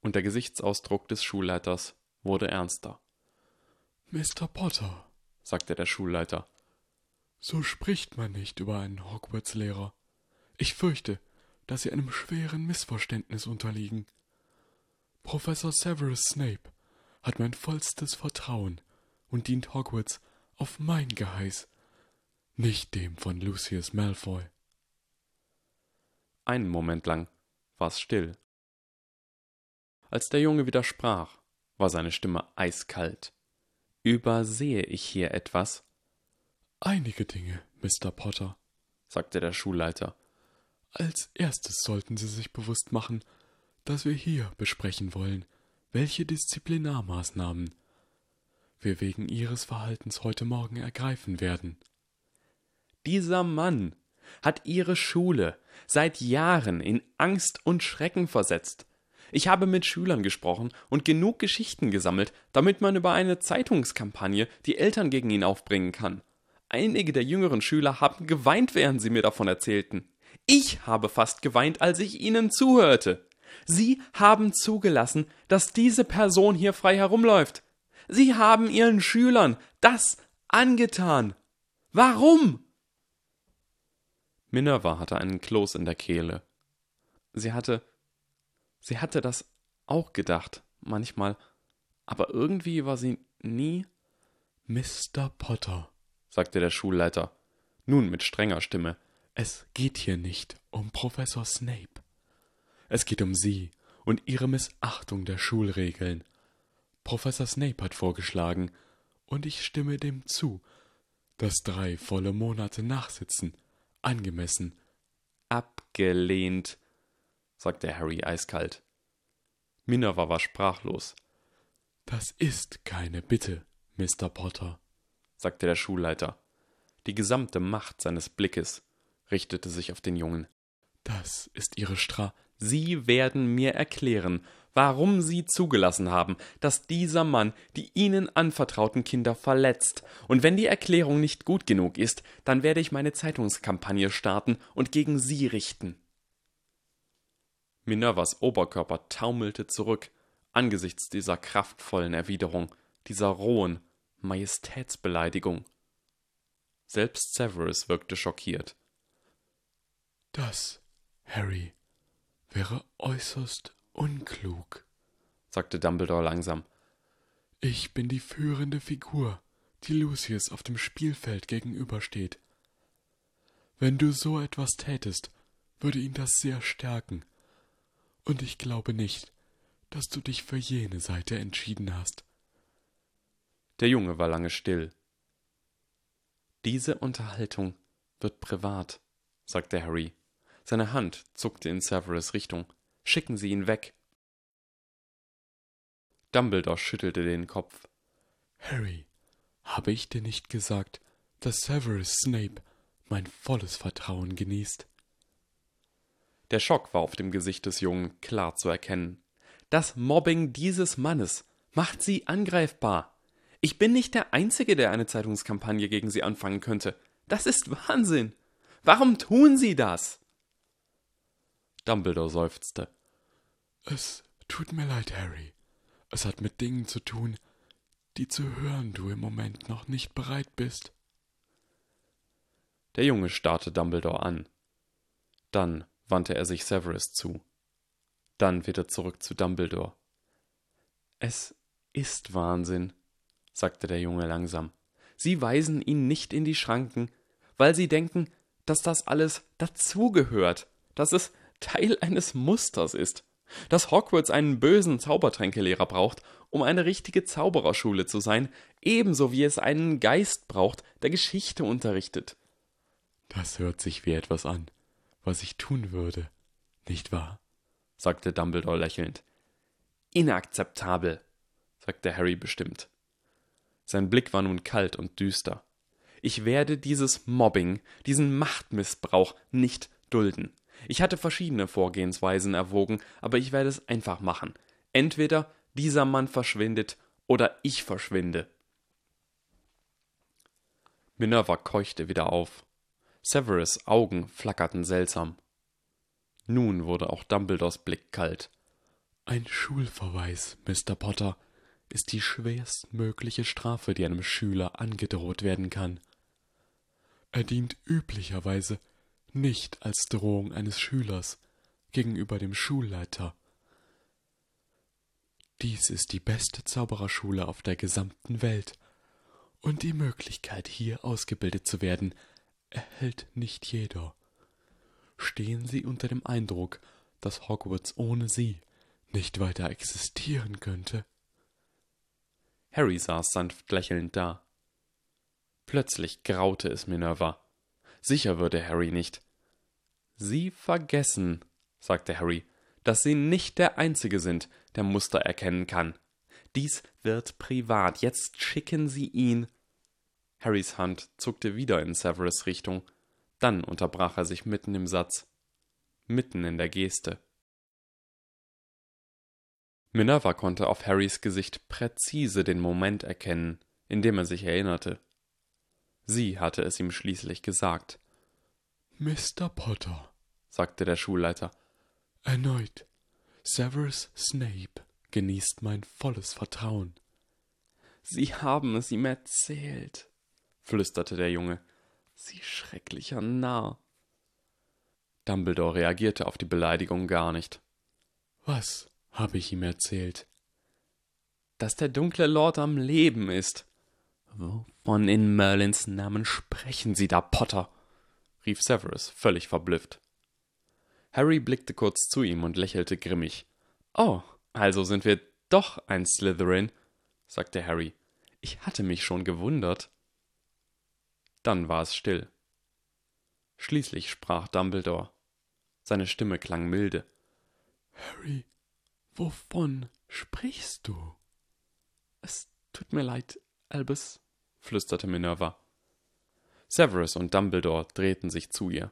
Und der Gesichtsausdruck des Schulleiters wurde ernster. Mr. Potter, sagte der Schulleiter, so spricht man nicht über einen Hogwarts-Lehrer. Ich fürchte, dass Sie einem schweren Missverständnis unterliegen. Professor Severus Snape hat mein vollstes Vertrauen und dient Hogwarts auf mein Geheiß, nicht dem von Lucius Malfoy. Einen Moment lang war es still. Als der Junge wieder sprach, war seine Stimme eiskalt. Übersehe ich hier etwas? Einige Dinge, Mr. Potter, sagte der Schulleiter. Als erstes sollten Sie sich bewusst machen, dass wir hier besprechen wollen, welche Disziplinarmaßnahmen wir wegen Ihres Verhaltens heute Morgen ergreifen werden. Dieser Mann hat Ihre Schule seit Jahren in Angst und Schrecken versetzt. Ich habe mit Schülern gesprochen und genug Geschichten gesammelt, damit man über eine Zeitungskampagne die Eltern gegen ihn aufbringen kann. Einige der jüngeren Schüler haben geweint, während sie mir davon erzählten. Ich habe fast geweint, als ich ihnen zuhörte. Sie haben zugelassen, dass diese Person hier frei herumläuft. Sie haben ihren Schülern das angetan. Warum? Minerva hatte einen Kloß in der Kehle. Sie hatte. Sie hatte das auch gedacht, manchmal, aber irgendwie war sie nie. Mr. Potter, sagte der Schulleiter, nun mit strenger Stimme, es geht hier nicht um Professor Snape. Es geht um Sie und Ihre Missachtung der Schulregeln. Professor Snape hat vorgeschlagen, und ich stimme dem zu, dass drei volle Monate Nachsitzen angemessen. Abgelehnt, sagte Harry eiskalt. Minerva war sprachlos. Das ist keine Bitte, Mr. Potter, sagte der Schulleiter. Die gesamte Macht seines Blickes richtete sich auf den Jungen. Das ist Ihre Stra. Sie werden mir erklären, warum Sie zugelassen haben, dass dieser Mann die Ihnen anvertrauten Kinder verletzt. Und wenn die Erklärung nicht gut genug ist, dann werde ich meine Zeitungskampagne starten und gegen Sie richten. Minervas Oberkörper taumelte zurück angesichts dieser kraftvollen Erwiderung, dieser rohen Majestätsbeleidigung. Selbst Severus wirkte schockiert. Das, Harry, wäre äußerst unklug, sagte Dumbledore langsam. Ich bin die führende Figur, die Lucius auf dem Spielfeld gegenübersteht. Wenn du so etwas tätest, würde ihn das sehr stärken. Und ich glaube nicht, dass du dich für jene Seite entschieden hast. Der Junge war lange still. Diese Unterhaltung wird privat, sagte Harry. Seine Hand zuckte in Severus Richtung. Schicken Sie ihn weg. Dumbledore schüttelte den Kopf. Harry, habe ich dir nicht gesagt, dass Severus Snape mein volles Vertrauen genießt? Der Schock war auf dem Gesicht des Jungen klar zu erkennen. Das Mobbing dieses Mannes macht sie angreifbar. Ich bin nicht der Einzige, der eine Zeitungskampagne gegen sie anfangen könnte. Das ist Wahnsinn. Warum tun Sie das? Dumbledore seufzte. Es tut mir leid, Harry. Es hat mit Dingen zu tun, die zu hören du im Moment noch nicht bereit bist. Der Junge starrte Dumbledore an. Dann wandte er sich Severus zu. Dann wieder zurück zu Dumbledore. Es ist Wahnsinn, sagte der Junge langsam. Sie weisen ihn nicht in die Schranken, weil sie denken, dass das alles dazugehört, dass es Teil eines Musters ist, dass Hogwarts einen bösen Zaubertränkelehrer braucht, um eine richtige Zaubererschule zu sein, ebenso wie es einen Geist braucht, der Geschichte unterrichtet. Das hört sich wie etwas an, was ich tun würde, nicht wahr? sagte Dumbledore lächelnd. Inakzeptabel, sagte Harry bestimmt. Sein Blick war nun kalt und düster. Ich werde dieses Mobbing, diesen Machtmissbrauch nicht dulden. Ich hatte verschiedene Vorgehensweisen erwogen, aber ich werde es einfach machen. Entweder dieser Mann verschwindet oder ich verschwinde. Minerva keuchte wieder auf. Severus Augen flackerten seltsam. Nun wurde auch Dumbledores Blick kalt. Ein Schulverweis, Mr. Potter, ist die schwerstmögliche Strafe, die einem Schüler angedroht werden kann. Er dient üblicherweise nicht als Drohung eines Schülers gegenüber dem Schulleiter. Dies ist die beste Zaubererschule auf der gesamten Welt, und die Möglichkeit, hier ausgebildet zu werden, erhält nicht jeder. Stehen Sie unter dem Eindruck, dass Hogwarts ohne Sie nicht weiter existieren könnte? Harry saß sanft lächelnd da. Plötzlich graute es Minerva. Sicher würde Harry nicht. Sie vergessen, sagte Harry, dass Sie nicht der Einzige sind, der Muster erkennen kann. Dies wird privat. Jetzt schicken Sie ihn. Harrys Hand zuckte wieder in Severus Richtung. Dann unterbrach er sich mitten im Satz, mitten in der Geste. Minerva konnte auf Harrys Gesicht präzise den Moment erkennen, in dem er sich erinnerte. Sie hatte es ihm schließlich gesagt. Mr. Potter, sagte der Schulleiter, erneut, Severus Snape genießt mein volles Vertrauen. Sie haben es ihm erzählt, flüsterte der Junge. Sie schrecklicher Narr. Dumbledore reagierte auf die Beleidigung gar nicht. Was? habe ich ihm erzählt. Dass der dunkle Lord am Leben ist. Wovon in Merlins Namen sprechen Sie da, Potter? rief Severus, völlig verblüfft. Harry blickte kurz zu ihm und lächelte grimmig. Oh, also sind wir doch ein Slytherin, sagte Harry. Ich hatte mich schon gewundert. Dann war es still. Schließlich sprach Dumbledore. Seine Stimme klang milde. Harry, Wovon sprichst du? Es tut mir leid, Albus, flüsterte Minerva. Severus und Dumbledore drehten sich zu ihr.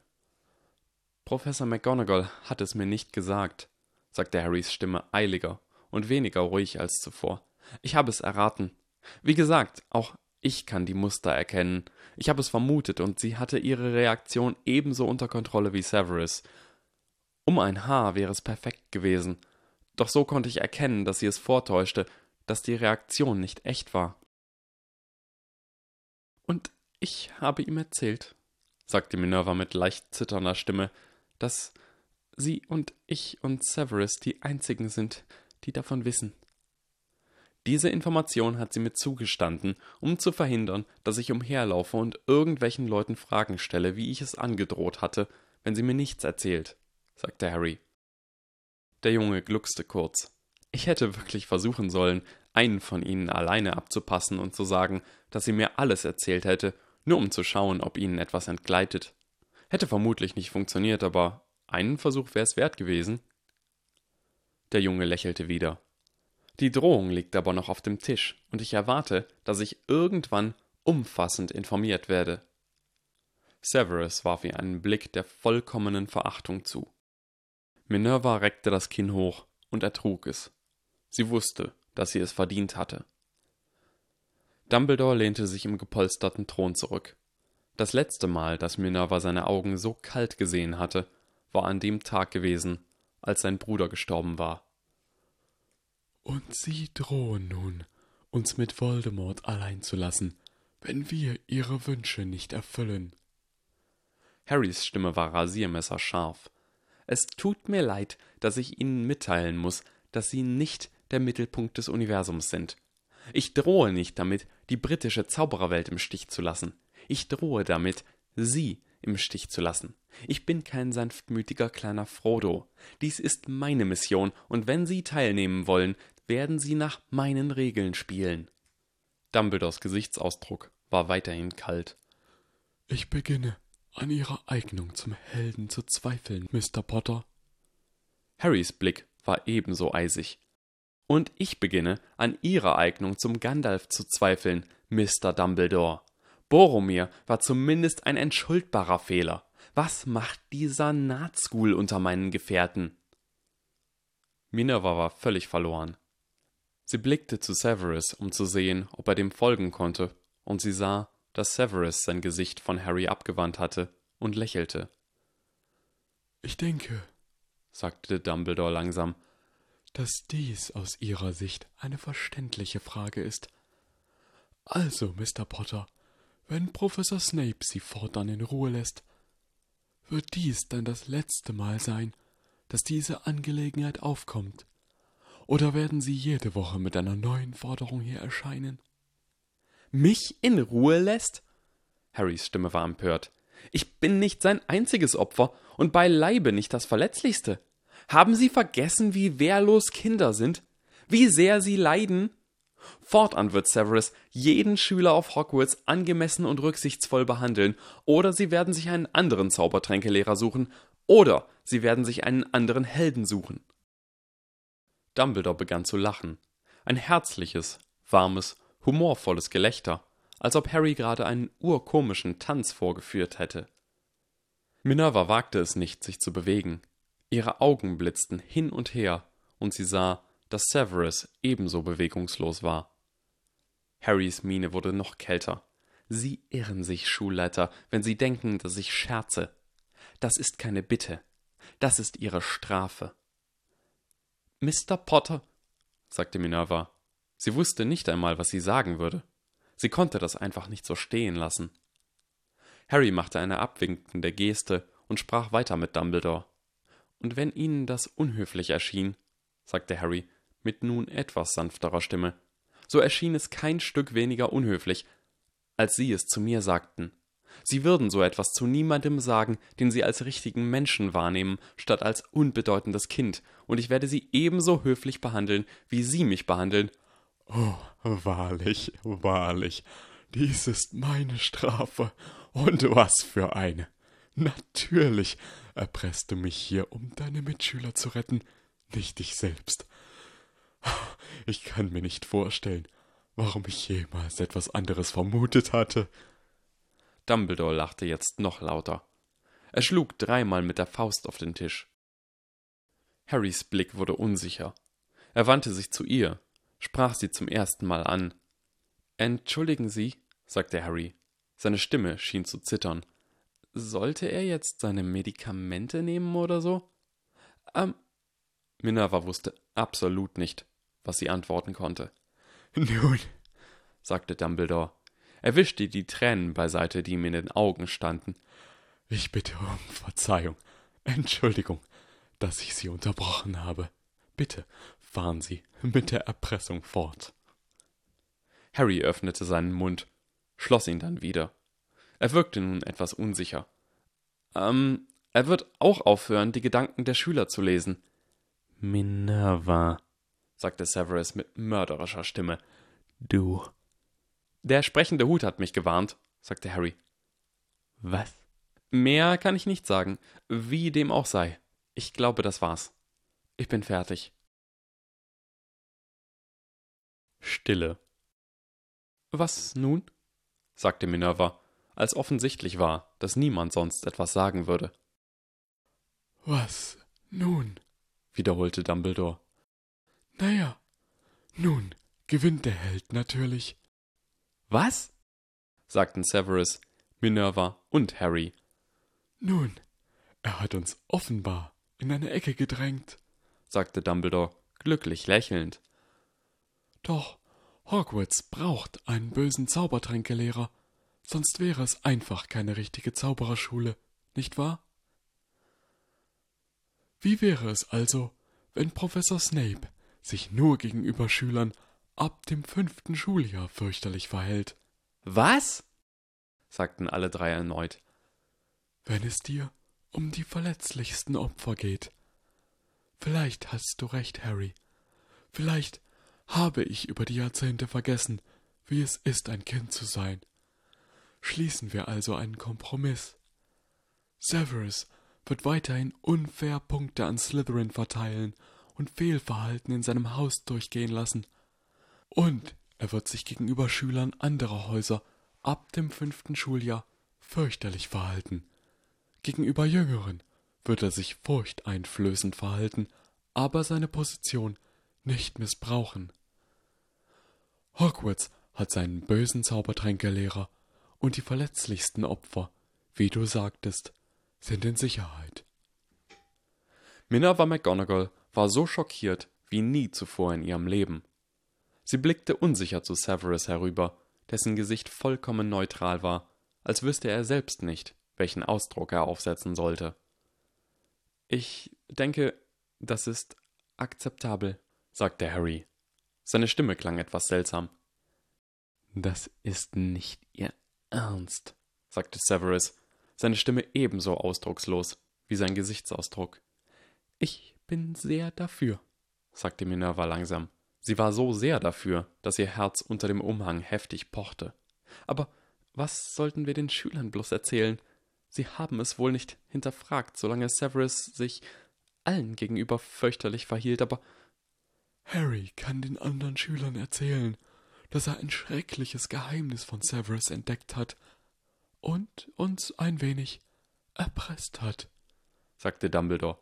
Professor McGonagall hat es mir nicht gesagt, sagte Harrys Stimme eiliger und weniger ruhig als zuvor. Ich habe es erraten. Wie gesagt, auch ich kann die Muster erkennen. Ich habe es vermutet und sie hatte ihre Reaktion ebenso unter Kontrolle wie Severus. Um ein Haar wäre es perfekt gewesen, doch so konnte ich erkennen, dass sie es vortäuschte, dass die Reaktion nicht echt war. Und ich habe ihm erzählt, sagte Minerva mit leicht zitternder Stimme, dass Sie und ich und Severus die einzigen sind, die davon wissen. Diese Information hat sie mir zugestanden, um zu verhindern, dass ich umherlaufe und irgendwelchen Leuten Fragen stelle, wie ich es angedroht hatte, wenn sie mir nichts erzählt, sagte Harry. Der Junge gluckste kurz. Ich hätte wirklich versuchen sollen, einen von ihnen alleine abzupassen und zu sagen, dass sie mir alles erzählt hätte, nur um zu schauen, ob ihnen etwas entgleitet. Hätte vermutlich nicht funktioniert, aber einen Versuch wäre es wert gewesen. Der Junge lächelte wieder. Die Drohung liegt aber noch auf dem Tisch, und ich erwarte, dass ich irgendwann umfassend informiert werde. Severus warf ihr einen Blick der vollkommenen Verachtung zu. Minerva reckte das Kinn hoch und ertrug es. Sie wusste, dass sie es verdient hatte. Dumbledore lehnte sich im gepolsterten Thron zurück. Das letzte Mal, dass Minerva seine Augen so kalt gesehen hatte, war an dem Tag gewesen, als sein Bruder gestorben war. Und Sie drohen nun, uns mit Voldemort allein zu lassen, wenn wir Ihre Wünsche nicht erfüllen. Harrys Stimme war rasiermesserscharf. Es tut mir leid, dass ich Ihnen mitteilen muss, dass Sie nicht der Mittelpunkt des Universums sind. Ich drohe nicht damit, die britische Zaubererwelt im Stich zu lassen. Ich drohe damit, Sie im Stich zu lassen. Ich bin kein sanftmütiger kleiner Frodo. Dies ist meine Mission, und wenn Sie teilnehmen wollen, werden Sie nach meinen Regeln spielen. Dumbledores Gesichtsausdruck war weiterhin kalt. Ich beginne, an Ihrer Eignung zum Helden zu zweifeln, Mr. Potter. Harrys Blick war ebenso eisig. Und ich beginne, an Ihrer Eignung zum Gandalf zu zweifeln, Mr. Dumbledore. Boromir war zumindest ein entschuldbarer Fehler. Was macht dieser Nazgul unter meinen Gefährten? Minerva war völlig verloren. Sie blickte zu Severus, um zu sehen, ob er dem folgen konnte, und sie sah, dass Severus sein Gesicht von Harry abgewandt hatte und lächelte. Ich denke, sagte Dumbledore langsam, dass dies aus Ihrer Sicht eine verständliche Frage ist. Also, Mr. Potter, wenn Professor Snape Sie fortan in Ruhe lässt, wird dies dann das letzte Mal sein, dass diese Angelegenheit aufkommt. Oder werden Sie jede Woche mit einer neuen Forderung hier erscheinen? Mich in Ruhe lässt? Harrys Stimme war empört. Ich bin nicht sein einziges Opfer und beileibe nicht das verletzlichste. Haben Sie vergessen, wie wehrlos Kinder sind? Wie sehr sie leiden? Fortan wird Severus jeden Schüler auf Hogwarts angemessen und rücksichtsvoll behandeln, oder sie werden sich einen anderen Zaubertränkelehrer suchen, oder sie werden sich einen anderen Helden suchen. Dumbledore begann zu lachen. Ein herzliches, warmes, humorvolles Gelächter, als ob Harry gerade einen urkomischen Tanz vorgeführt hätte. Minerva wagte es nicht, sich zu bewegen. Ihre Augen blitzten hin und her, und sie sah, dass Severus ebenso bewegungslos war. Harrys Miene wurde noch kälter. Sie irren sich, Schulleiter, wenn Sie denken, dass ich scherze. Das ist keine Bitte. Das ist Ihre Strafe. Mr. Potter, sagte Minerva. Sie wusste nicht einmal, was sie sagen würde. Sie konnte das einfach nicht so stehen lassen. Harry machte eine abwinkende Geste und sprach weiter mit Dumbledore. Und wenn Ihnen das unhöflich erschien, sagte Harry mit nun etwas sanfterer Stimme, so erschien es kein Stück weniger unhöflich, als Sie es zu mir sagten. Sie würden so etwas zu niemandem sagen, den Sie als richtigen Menschen wahrnehmen, statt als unbedeutendes Kind, und ich werde Sie ebenso höflich behandeln, wie Sie mich behandeln. Oh, wahrlich, wahrlich, dies ist meine Strafe, und was für eine. Natürlich erpresst du mich hier, um deine Mitschüler zu retten, nicht dich selbst. Ich kann mir nicht vorstellen, warum ich jemals etwas anderes vermutet hatte. Dumbledore lachte jetzt noch lauter. Er schlug dreimal mit der Faust auf den Tisch. Harrys Blick wurde unsicher. Er wandte sich zu ihr, sprach sie zum ersten Mal an. Entschuldigen Sie, sagte Harry. Seine Stimme schien zu zittern. Sollte er jetzt seine Medikamente nehmen oder so? Ähm. Minerva wusste absolut nicht, was sie antworten konnte. [laughs] Nun, sagte Dumbledore. Er wischte die Tränen beiseite, die ihm in den Augen standen. Ich bitte um Verzeihung, Entschuldigung. dass ich Sie unterbrochen habe. Bitte fahren Sie mit der Erpressung fort. Harry öffnete seinen Mund, schloss ihn dann wieder. Er wirkte nun etwas unsicher. Ähm, er wird auch aufhören, die Gedanken der Schüler zu lesen. Minerva, sagte Severus mit mörderischer Stimme. Du. Der sprechende Hut hat mich gewarnt, sagte Harry. Was? Mehr kann ich nicht sagen, wie dem auch sei. Ich glaube, das war's. Ich bin fertig. Stille. Was nun? sagte Minerva, als offensichtlich war, dass niemand sonst etwas sagen würde. Was nun? wiederholte Dumbledore. Naja, nun gewinnt der Held natürlich. Was? sagten Severus, Minerva und Harry. Nun, er hat uns offenbar in eine Ecke gedrängt, sagte Dumbledore, glücklich lächelnd. Doch Hogwarts braucht einen bösen Zaubertränkelehrer, sonst wäre es einfach keine richtige Zaubererschule, nicht wahr? Wie wäre es also, wenn Professor Snape sich nur gegenüber Schülern ab dem fünften Schuljahr fürchterlich verhält? Was? sagten alle drei erneut. Wenn es dir um die verletzlichsten Opfer geht. Vielleicht hast du recht, Harry. Vielleicht habe ich über die Jahrzehnte vergessen, wie es ist, ein Kind zu sein. Schließen wir also einen Kompromiss. Severus wird weiterhin unfair Punkte an Slytherin verteilen und Fehlverhalten in seinem Haus durchgehen lassen. Und er wird sich gegenüber Schülern anderer Häuser ab dem fünften Schuljahr fürchterlich verhalten. Gegenüber Jüngeren wird er sich furchteinflößend verhalten, aber seine Position nicht missbrauchen. Hogwarts hat seinen bösen Zaubertränkelehrer und die verletzlichsten Opfer, wie du sagtest, sind in Sicherheit. Minerva McGonagall war so schockiert wie nie zuvor in ihrem Leben. Sie blickte unsicher zu Severus herüber, dessen Gesicht vollkommen neutral war, als wüsste er selbst nicht, welchen Ausdruck er aufsetzen sollte. Ich denke, das ist akzeptabel, sagte Harry. Seine Stimme klang etwas seltsam. Das ist nicht Ihr Ernst, sagte Severus, seine Stimme ebenso ausdruckslos wie sein Gesichtsausdruck. Ich bin sehr dafür, sagte Minerva langsam. Sie war so sehr dafür, dass ihr Herz unter dem Umhang heftig pochte. Aber was sollten wir den Schülern bloß erzählen? Sie haben es wohl nicht hinterfragt, solange Severus sich allen gegenüber fürchterlich verhielt, aber Harry kann den anderen Schülern erzählen, dass er ein schreckliches Geheimnis von Severus entdeckt hat und uns ein wenig erpresst hat, sagte Dumbledore.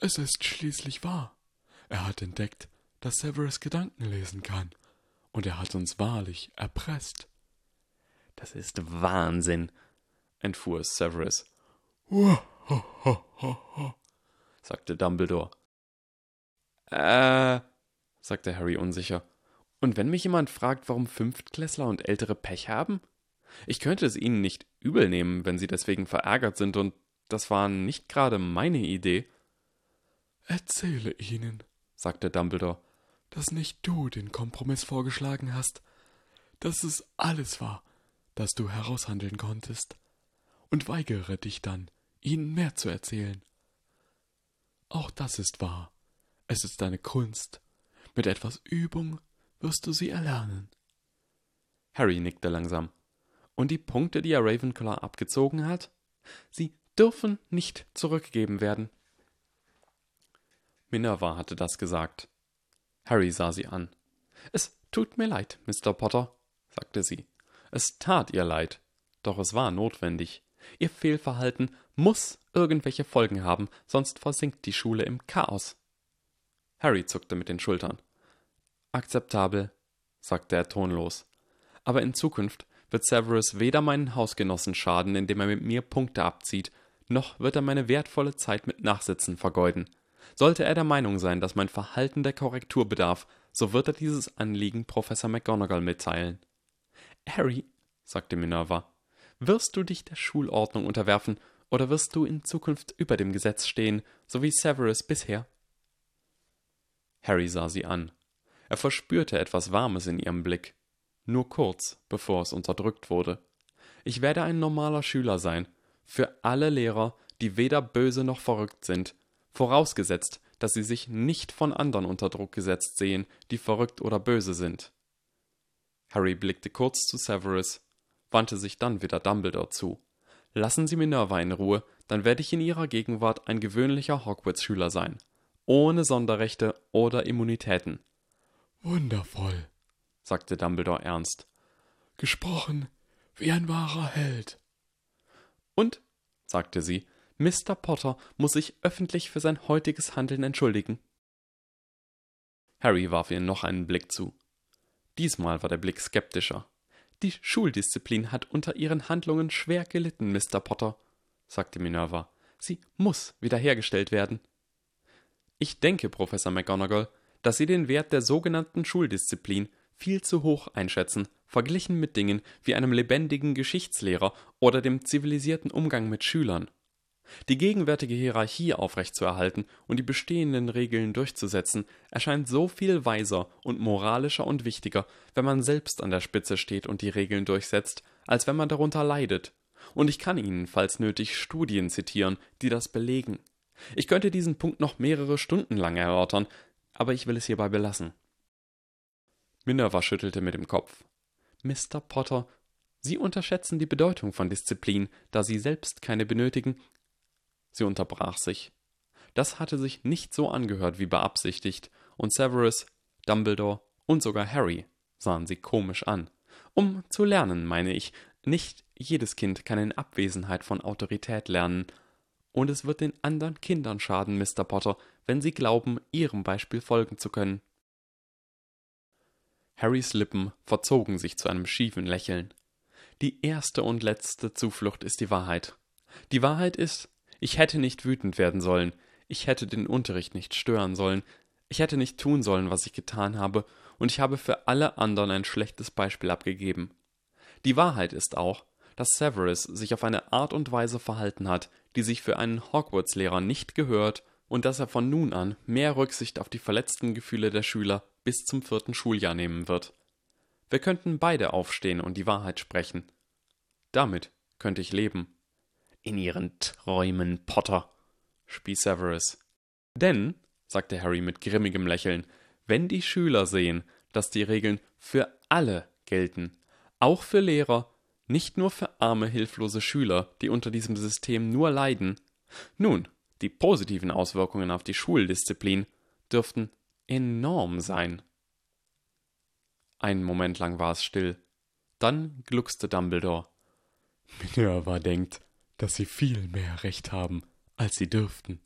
Es ist schließlich wahr. Er hat entdeckt, dass Severus Gedanken lesen kann, und er hat uns wahrlich erpresst. Das ist Wahnsinn, entfuhr Severus. [laughs] sagte Dumbledore. Äh, sagte Harry unsicher. Und wenn mich jemand fragt, warum Fünftklässler und Ältere Pech haben? Ich könnte es ihnen nicht übel nehmen, wenn sie deswegen verärgert sind, und das war nicht gerade meine Idee. Erzähle ihnen, sagte Dumbledore, dass nicht du den Kompromiss vorgeschlagen hast, dass es alles war, das du heraushandeln konntest, und weigere dich dann, ihnen mehr zu erzählen. Auch das ist wahr. Es ist eine Kunst. Mit etwas Übung wirst du sie erlernen. Harry nickte langsam. Und die Punkte, die er Ravenclaw abgezogen hat? Sie dürfen nicht zurückgegeben werden. Minerva hatte das gesagt. Harry sah sie an. Es tut mir leid, Mr. Potter, sagte sie. Es tat ihr leid, doch es war notwendig. Ihr Fehlverhalten muss irgendwelche Folgen haben, sonst versinkt die Schule im Chaos. Harry zuckte mit den Schultern. Akzeptabel, sagte er tonlos. Aber in Zukunft wird Severus weder meinen Hausgenossen schaden, indem er mit mir Punkte abzieht, noch wird er meine wertvolle Zeit mit Nachsitzen vergeuden. Sollte er der Meinung sein, dass mein Verhalten der Korrektur bedarf, so wird er dieses Anliegen Professor McGonagall mitteilen. Harry, sagte Minerva, wirst du dich der Schulordnung unterwerfen oder wirst du in Zukunft über dem Gesetz stehen, so wie Severus bisher? Harry sah sie an. Er verspürte etwas Warmes in ihrem Blick. Nur kurz, bevor es unterdrückt wurde. Ich werde ein normaler Schüler sein. Für alle Lehrer, die weder böse noch verrückt sind. Vorausgesetzt, dass sie sich nicht von anderen unter Druck gesetzt sehen, die verrückt oder böse sind. Harry blickte kurz zu Severus, wandte sich dann wieder Dumbledore zu. Lassen Sie Minerva in Ruhe, dann werde ich in Ihrer Gegenwart ein gewöhnlicher Hogwarts-Schüler sein. Ohne Sonderrechte oder Immunitäten. Wundervoll, sagte Dumbledore ernst. Gesprochen wie ein wahrer Held. Und, sagte sie, Mr. Potter muss sich öffentlich für sein heutiges Handeln entschuldigen. Harry warf ihr noch einen Blick zu. Diesmal war der Blick skeptischer. Die Schuldisziplin hat unter ihren Handlungen schwer gelitten, Mr. Potter, sagte Minerva. Sie muss wiederhergestellt werden. Ich denke, Professor McGonagall, dass Sie den Wert der sogenannten Schuldisziplin viel zu hoch einschätzen, verglichen mit Dingen wie einem lebendigen Geschichtslehrer oder dem zivilisierten Umgang mit Schülern. Die gegenwärtige Hierarchie aufrechtzuerhalten und die bestehenden Regeln durchzusetzen, erscheint so viel weiser und moralischer und wichtiger, wenn man selbst an der Spitze steht und die Regeln durchsetzt, als wenn man darunter leidet. Und ich kann Ihnen, falls nötig, Studien zitieren, die das belegen. Ich könnte diesen Punkt noch mehrere Stunden lang erörtern, aber ich will es hierbei belassen. Minerva schüttelte mit dem Kopf. Mr. Potter, Sie unterschätzen die Bedeutung von Disziplin, da Sie selbst keine benötigen Sie unterbrach sich. Das hatte sich nicht so angehört wie beabsichtigt, und Severus, Dumbledore und sogar Harry sahen sie komisch an. Um zu lernen, meine ich, nicht jedes Kind kann in Abwesenheit von Autorität lernen, und es wird den anderen Kindern schaden, Mr. Potter, wenn sie glauben, ihrem Beispiel folgen zu können. Harrys Lippen verzogen sich zu einem schiefen Lächeln. Die erste und letzte Zuflucht ist die Wahrheit. Die Wahrheit ist, ich hätte nicht wütend werden sollen, ich hätte den Unterricht nicht stören sollen, ich hätte nicht tun sollen, was ich getan habe, und ich habe für alle anderen ein schlechtes Beispiel abgegeben. Die Wahrheit ist auch, dass Severus sich auf eine Art und Weise verhalten hat, die sich für einen Hogwarts-Lehrer nicht gehört, und dass er von nun an mehr Rücksicht auf die verletzten Gefühle der Schüler bis zum vierten Schuljahr nehmen wird. Wir könnten beide aufstehen und die Wahrheit sprechen. Damit könnte ich leben. In ihren Träumen, Potter, spie Severus. Denn, sagte Harry mit grimmigem Lächeln, wenn die Schüler sehen, dass die Regeln für alle gelten, auch für Lehrer, nicht nur für arme, hilflose Schüler, die unter diesem System nur leiden, nun, die positiven Auswirkungen auf die Schuldisziplin dürften enorm sein. Einen Moment lang war es still. Dann gluckste Dumbledore. Minerva denkt, dass sie viel mehr Recht haben, als sie dürften.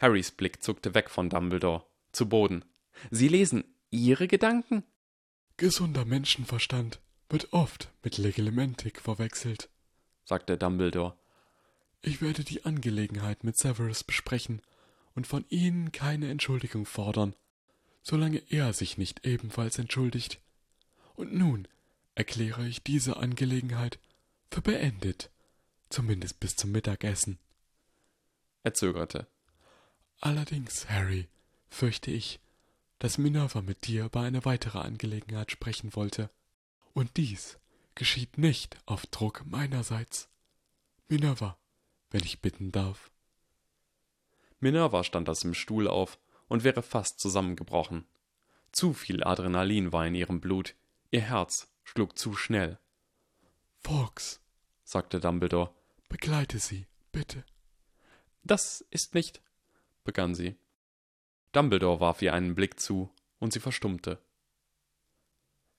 Harrys Blick zuckte weg von Dumbledore, zu Boden. Sie lesen Ihre Gedanken? Gesunder Menschenverstand wird oft mit Legelementik verwechselt, sagte Dumbledore. Ich werde die Angelegenheit mit Severus besprechen und von Ihnen keine Entschuldigung fordern, solange er sich nicht ebenfalls entschuldigt. Und nun erkläre ich diese Angelegenheit für beendet. Zumindest bis zum Mittagessen. Er zögerte. Allerdings, Harry, fürchte ich, dass Minerva mit dir über eine weitere Angelegenheit sprechen wollte. Und dies geschieht nicht auf Druck meinerseits. Minerva, wenn ich bitten darf. Minerva stand aus dem Stuhl auf und wäre fast zusammengebrochen. Zu viel Adrenalin war in ihrem Blut, ihr Herz schlug zu schnell. Fawkes, sagte Dumbledore, Begleite sie, bitte. Das ist nicht, begann sie. Dumbledore warf ihr einen Blick zu, und sie verstummte.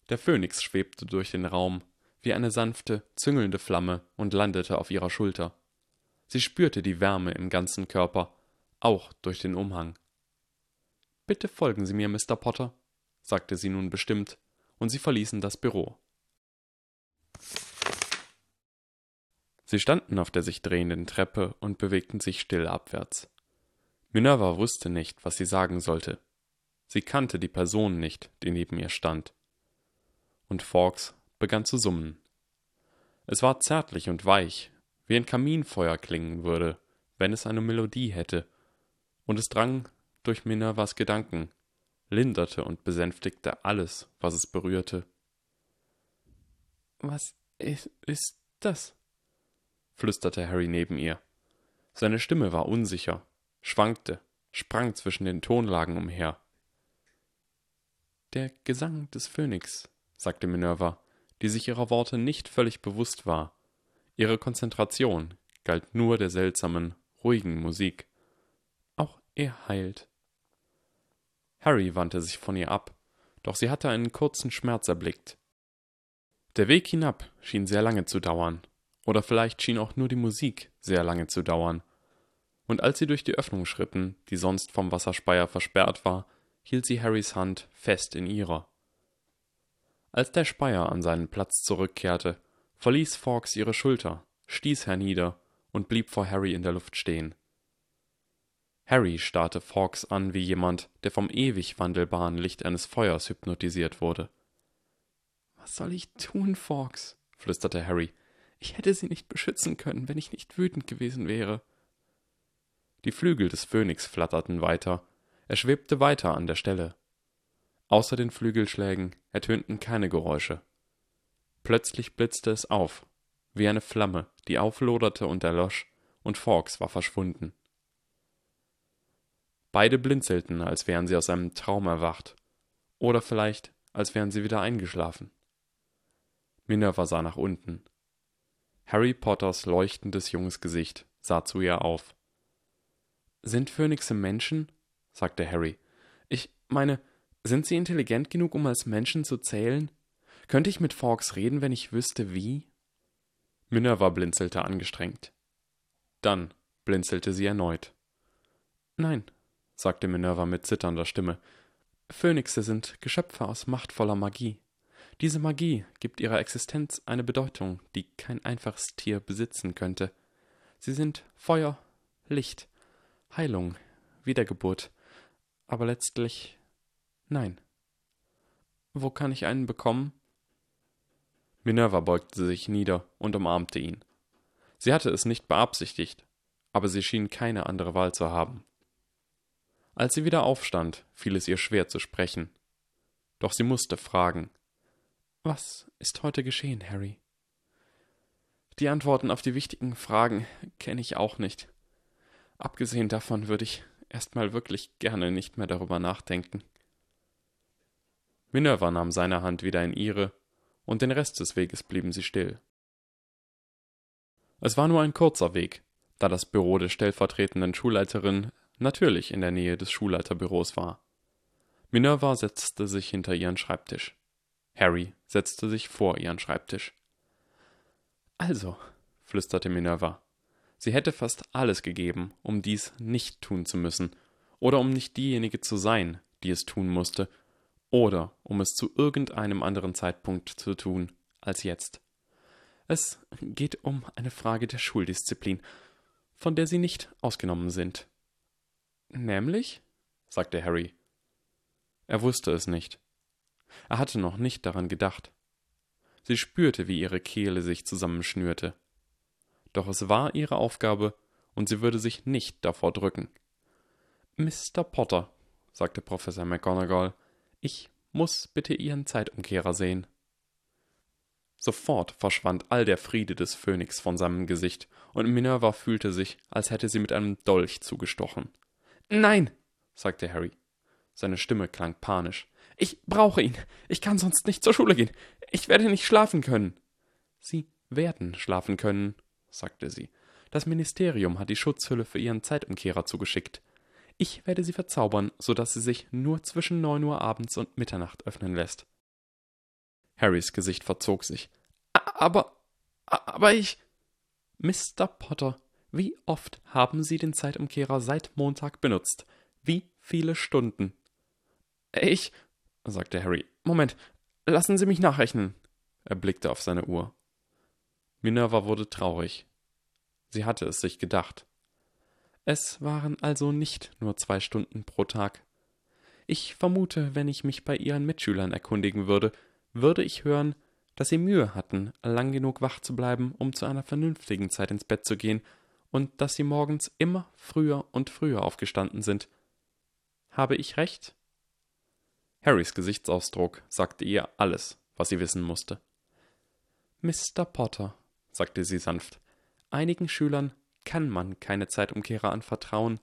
Der Phönix schwebte durch den Raum, wie eine sanfte, züngelnde Flamme und landete auf ihrer Schulter. Sie spürte die Wärme im ganzen Körper, auch durch den Umhang. Bitte folgen Sie mir, Mr. Potter, sagte sie nun bestimmt, und sie verließen das Büro. Sie standen auf der sich drehenden Treppe und bewegten sich still abwärts. Minerva wusste nicht, was sie sagen sollte. Sie kannte die Person nicht, die neben ihr stand. Und Fawkes begann zu summen. Es war zärtlich und weich, wie ein Kaminfeuer klingen würde, wenn es eine Melodie hätte, und es drang durch Minervas Gedanken, linderte und besänftigte alles, was es berührte. Was ist, das? flüsterte Harry neben ihr. Seine Stimme war unsicher, schwankte, sprang zwischen den Tonlagen umher. Der Gesang des Phönix, sagte Minerva, die sich ihrer Worte nicht völlig bewusst war. Ihre Konzentration galt nur der seltsamen, ruhigen Musik. Auch er heilt. Harry wandte sich von ihr ab, doch sie hatte einen kurzen Schmerz erblickt. Der Weg hinab schien sehr lange zu dauern, oder vielleicht schien auch nur die Musik sehr lange zu dauern. Und als sie durch die Öffnung schritten, die sonst vom Wasserspeier versperrt war, hielt sie Harrys Hand fest in ihrer. Als der Speier an seinen Platz zurückkehrte, verließ Fawkes ihre Schulter, stieß hernieder und blieb vor Harry in der Luft stehen. Harry starrte Fawkes an wie jemand, der vom ewig wandelbaren Licht eines Feuers hypnotisiert wurde. Was soll ich tun, Fawkes? flüsterte Harry. Ich hätte sie nicht beschützen können, wenn ich nicht wütend gewesen wäre. Die Flügel des Phönix flatterten weiter, er schwebte weiter an der Stelle. Außer den Flügelschlägen ertönten keine Geräusche. Plötzlich blitzte es auf, wie eine Flamme, die aufloderte und erlosch, und Fawkes war verschwunden. Beide blinzelten, als wären sie aus einem Traum erwacht. Oder vielleicht, als wären sie wieder eingeschlafen. Minerva sah nach unten. Harry Potters leuchtendes junges Gesicht sah zu ihr auf. Sind Phönixe Menschen? sagte Harry. Ich meine, sind sie intelligent genug, um als Menschen zu zählen? Könnte ich mit Fawkes reden, wenn ich wüsste, wie? Minerva blinzelte angestrengt. Dann blinzelte sie erneut. Nein, sagte Minerva mit zitternder Stimme. Phönixe sind Geschöpfe aus machtvoller Magie. Diese Magie gibt ihrer Existenz eine Bedeutung, die kein einfaches Tier besitzen könnte. Sie sind Feuer, Licht, Heilung, Wiedergeburt, aber letztlich nein. Wo kann ich einen bekommen? Minerva beugte sich nieder und umarmte ihn. Sie hatte es nicht beabsichtigt, aber sie schien keine andere Wahl zu haben. Als sie wieder aufstand, fiel es ihr schwer zu sprechen. Doch sie musste fragen. Was ist heute geschehen, Harry? Die Antworten auf die wichtigen Fragen kenne ich auch nicht. Abgesehen davon würde ich erstmal wirklich gerne nicht mehr darüber nachdenken. Minerva nahm seine Hand wieder in ihre, und den Rest des Weges blieben sie still. Es war nur ein kurzer Weg, da das Büro der stellvertretenden Schulleiterin natürlich in der Nähe des Schulleiterbüros war. Minerva setzte sich hinter ihren Schreibtisch. Harry setzte sich vor ihren Schreibtisch. Also, flüsterte Minerva, sie hätte fast alles gegeben, um dies nicht tun zu müssen, oder um nicht diejenige zu sein, die es tun musste, oder um es zu irgendeinem anderen Zeitpunkt zu tun als jetzt. Es geht um eine Frage der Schuldisziplin, von der Sie nicht ausgenommen sind. Nämlich? sagte Harry. Er wusste es nicht. Er hatte noch nicht daran gedacht. Sie spürte, wie ihre Kehle sich zusammenschnürte. Doch es war ihre Aufgabe, und sie würde sich nicht davor drücken. Mr. Potter, sagte Professor McGonagall, ich muss bitte Ihren Zeitumkehrer sehen. Sofort verschwand all der Friede des Phönix von seinem Gesicht, und Minerva fühlte sich, als hätte sie mit einem Dolch zugestochen. Nein, sagte Harry. Seine Stimme klang panisch. Ich brauche ihn. Ich kann sonst nicht zur Schule gehen. Ich werde nicht schlafen können. Sie werden schlafen können, sagte sie. Das Ministerium hat die Schutzhülle für Ihren Zeitumkehrer zugeschickt. Ich werde sie verzaubern, so dass sie sich nur zwischen neun Uhr abends und Mitternacht öffnen lässt. Harrys Gesicht verzog sich. Aber. aber ich. Mr. Potter, wie oft haben Sie den Zeitumkehrer seit Montag benutzt? Wie viele Stunden? Ich, sagte Harry. Moment, lassen Sie mich nachrechnen. Er blickte auf seine Uhr. Minerva wurde traurig. Sie hatte es sich gedacht. Es waren also nicht nur zwei Stunden pro Tag. Ich vermute, wenn ich mich bei Ihren Mitschülern erkundigen würde, würde ich hören, dass sie Mühe hatten, lang genug wach zu bleiben, um zu einer vernünftigen Zeit ins Bett zu gehen, und dass sie morgens immer früher und früher aufgestanden sind. Habe ich recht? Harrys Gesichtsausdruck sagte ihr alles, was sie wissen musste. Mr. Potter, sagte sie sanft, einigen Schülern kann man keine Zeitumkehrer anvertrauen,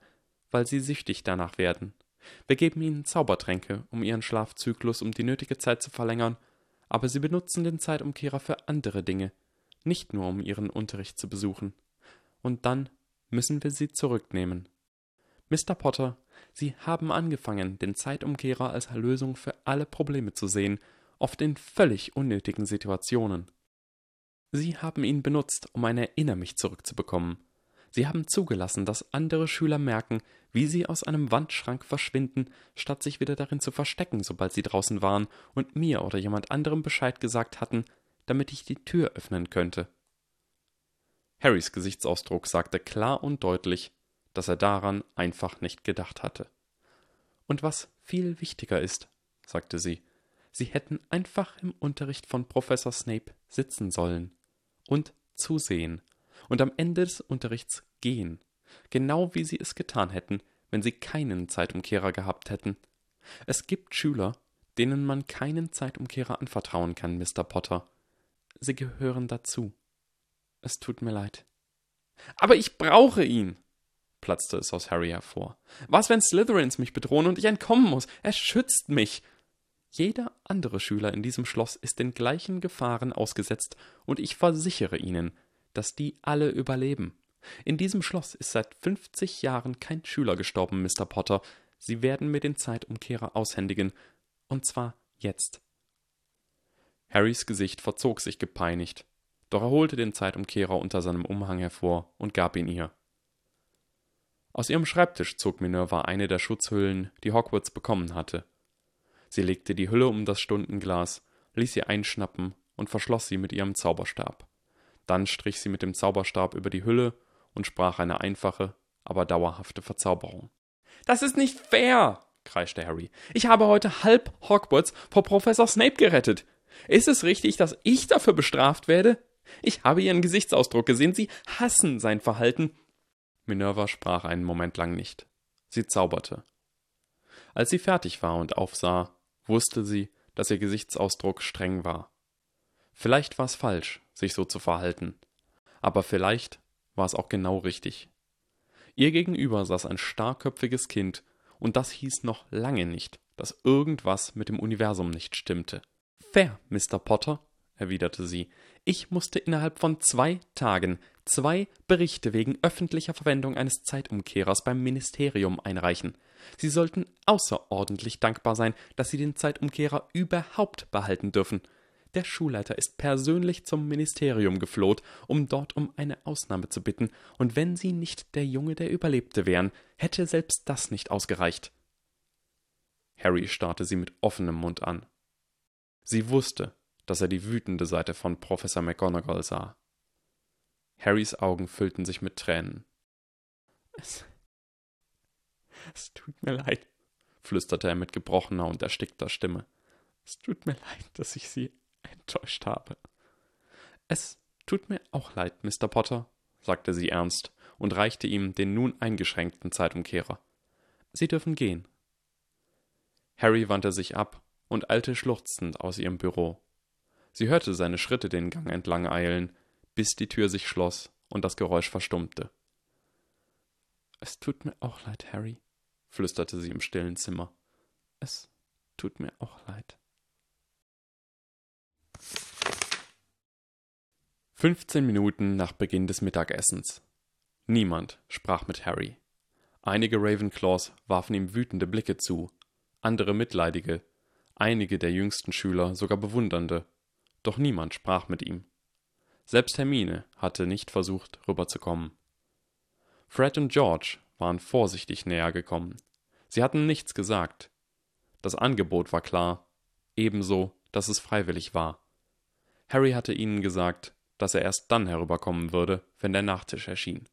weil sie süchtig danach werden. Wir geben ihnen Zaubertränke, um ihren Schlafzyklus um die nötige Zeit zu verlängern, aber sie benutzen den Zeitumkehrer für andere Dinge, nicht nur um ihren Unterricht zu besuchen. Und dann müssen wir sie zurücknehmen. Mr. Potter, Sie haben angefangen, den Zeitumkehrer als Lösung für alle Probleme zu sehen, oft in völlig unnötigen Situationen. Sie haben ihn benutzt, um ein Erinner mich zurückzubekommen. Sie haben zugelassen, dass andere Schüler merken, wie sie aus einem Wandschrank verschwinden, statt sich wieder darin zu verstecken, sobald sie draußen waren und mir oder jemand anderem Bescheid gesagt hatten, damit ich die Tür öffnen könnte. Harrys Gesichtsausdruck sagte klar und deutlich, dass er daran einfach nicht gedacht hatte. Und was viel wichtiger ist, sagte sie, sie hätten einfach im Unterricht von Professor Snape sitzen sollen und zusehen und am Ende des Unterrichts gehen, genau wie sie es getan hätten, wenn sie keinen Zeitumkehrer gehabt hätten. Es gibt Schüler, denen man keinen Zeitumkehrer anvertrauen kann, Mr. Potter. Sie gehören dazu. Es tut mir leid. Aber ich brauche ihn, platzte es aus Harry hervor. Was, wenn Slytherins mich bedrohen und ich entkommen muss? Er schützt mich. Jeder andere Schüler in diesem Schloss ist den gleichen Gefahren ausgesetzt, und ich versichere Ihnen, dass die alle überleben. In diesem Schloss ist seit fünfzig Jahren kein Schüler gestorben, Mr. Potter. Sie werden mir den Zeitumkehrer aushändigen, und zwar jetzt. Harrys Gesicht verzog sich gepeinigt, doch er holte den Zeitumkehrer unter seinem Umhang hervor und gab ihn ihr. Aus ihrem Schreibtisch zog Minerva eine der Schutzhüllen, die Hogwarts bekommen hatte. Sie legte die Hülle um das Stundenglas, ließ sie einschnappen und verschloss sie mit ihrem Zauberstab. Dann strich sie mit dem Zauberstab über die Hülle und sprach eine einfache, aber dauerhafte Verzauberung. Das ist nicht fair, kreischte Harry. Ich habe heute halb Hogwarts vor Professor Snape gerettet. Ist es richtig, dass ich dafür bestraft werde? Ich habe Ihren Gesichtsausdruck gesehen. Sie hassen sein Verhalten Minerva sprach einen Moment lang nicht. Sie zauberte. Als sie fertig war und aufsah, wusste sie, dass ihr Gesichtsausdruck streng war. Vielleicht war es falsch, sich so zu verhalten, aber vielleicht war es auch genau richtig. Ihr gegenüber saß ein starrköpfiges Kind, und das hieß noch lange nicht, dass irgendwas mit dem Universum nicht stimmte. Fair, Mr. Potter, erwiderte sie, ich musste innerhalb von zwei Tagen zwei Berichte wegen öffentlicher Verwendung eines Zeitumkehrers beim Ministerium einreichen. Sie sollten außerordentlich dankbar sein, dass Sie den Zeitumkehrer überhaupt behalten dürfen. Der Schulleiter ist persönlich zum Ministerium gefloht, um dort um eine Ausnahme zu bitten, und wenn Sie nicht der Junge, der überlebte wären, hätte selbst das nicht ausgereicht. Harry starrte sie mit offenem Mund an. Sie wusste, dass er die wütende Seite von Professor McGonagall sah. Harrys Augen füllten sich mit Tränen. Es, es tut mir leid, flüsterte er mit gebrochener und erstickter Stimme. Es tut mir leid, dass ich Sie [laughs] enttäuscht habe. Es tut mir auch leid, Mr. Potter, sagte sie ernst und reichte ihm den nun eingeschränkten Zeitumkehrer. Sie dürfen gehen. Harry wandte sich ab und eilte schluchzend aus ihrem Büro. Sie hörte seine Schritte den Gang entlang eilen, bis die Tür sich schloss und das Geräusch verstummte. Es tut mir auch leid, Harry, flüsterte sie im stillen Zimmer. Es tut mir auch leid. Fünfzehn Minuten nach Beginn des Mittagessens. Niemand sprach mit Harry. Einige Ravenclaws warfen ihm wütende Blicke zu, andere mitleidige, einige der jüngsten Schüler sogar bewundernde, doch niemand sprach mit ihm. Selbst Hermine hatte nicht versucht, rüberzukommen. Fred und George waren vorsichtig näher gekommen. Sie hatten nichts gesagt. Das Angebot war klar, ebenso, dass es freiwillig war. Harry hatte ihnen gesagt, dass er erst dann herüberkommen würde, wenn der Nachtisch erschien.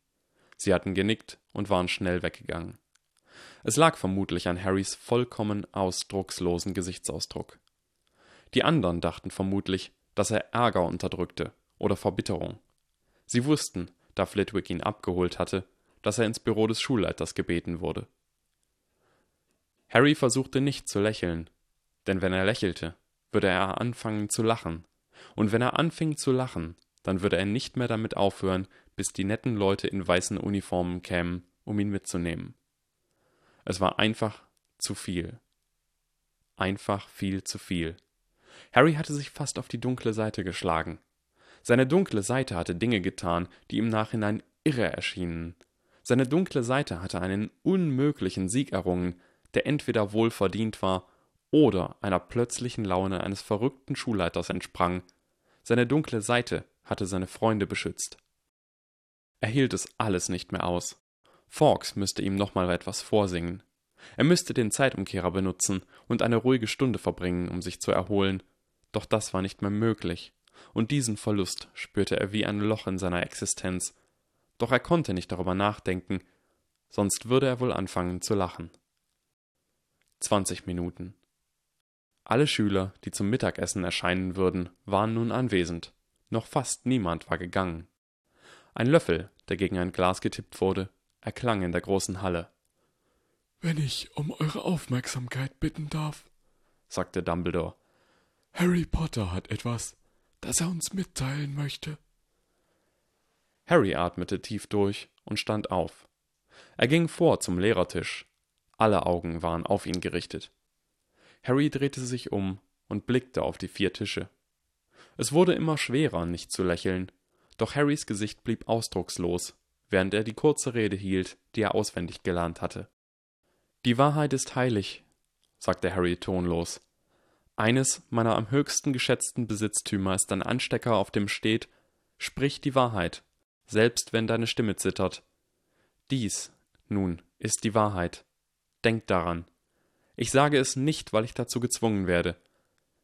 Sie hatten genickt und waren schnell weggegangen. Es lag vermutlich an Harrys vollkommen ausdruckslosen Gesichtsausdruck. Die anderen dachten vermutlich, dass er Ärger unterdrückte oder Verbitterung. Sie wussten, da Flitwick ihn abgeholt hatte, dass er ins Büro des Schulleiters gebeten wurde. Harry versuchte nicht zu lächeln, denn wenn er lächelte, würde er anfangen zu lachen, und wenn er anfing zu lachen, dann würde er nicht mehr damit aufhören, bis die netten Leute in weißen Uniformen kämen, um ihn mitzunehmen. Es war einfach zu viel. Einfach viel zu viel. Harry hatte sich fast auf die dunkle Seite geschlagen. Seine dunkle Seite hatte Dinge getan, die im Nachhinein irre erschienen. Seine dunkle Seite hatte einen unmöglichen Sieg errungen, der entweder wohlverdient war oder einer plötzlichen Laune eines verrückten Schulleiters entsprang. Seine dunkle Seite hatte seine Freunde beschützt. Er hielt es alles nicht mehr aus. Fawkes müsste ihm nochmal etwas vorsingen. Er müsste den Zeitumkehrer benutzen und eine ruhige Stunde verbringen, um sich zu erholen. Doch das war nicht mehr möglich, und diesen Verlust spürte er wie ein Loch in seiner Existenz. Doch er konnte nicht darüber nachdenken, sonst würde er wohl anfangen zu lachen. Zwanzig Minuten. Alle Schüler, die zum Mittagessen erscheinen würden, waren nun anwesend. Noch fast niemand war gegangen. Ein Löffel, der gegen ein Glas getippt wurde, erklang in der großen Halle. Wenn ich um eure Aufmerksamkeit bitten darf, sagte Dumbledore. Harry Potter hat etwas, das er uns mitteilen möchte. Harry atmete tief durch und stand auf. Er ging vor zum Lehrertisch. Alle Augen waren auf ihn gerichtet. Harry drehte sich um und blickte auf die vier Tische. Es wurde immer schwerer, nicht zu lächeln, doch Harrys Gesicht blieb ausdruckslos, während er die kurze Rede hielt, die er auswendig gelernt hatte. Die Wahrheit ist heilig, sagte Harry tonlos. Eines meiner am höchsten geschätzten Besitztümer ist ein Anstecker, auf dem steht Sprich die Wahrheit, selbst wenn deine Stimme zittert. Dies, nun, ist die Wahrheit. Denk daran. Ich sage es nicht, weil ich dazu gezwungen werde.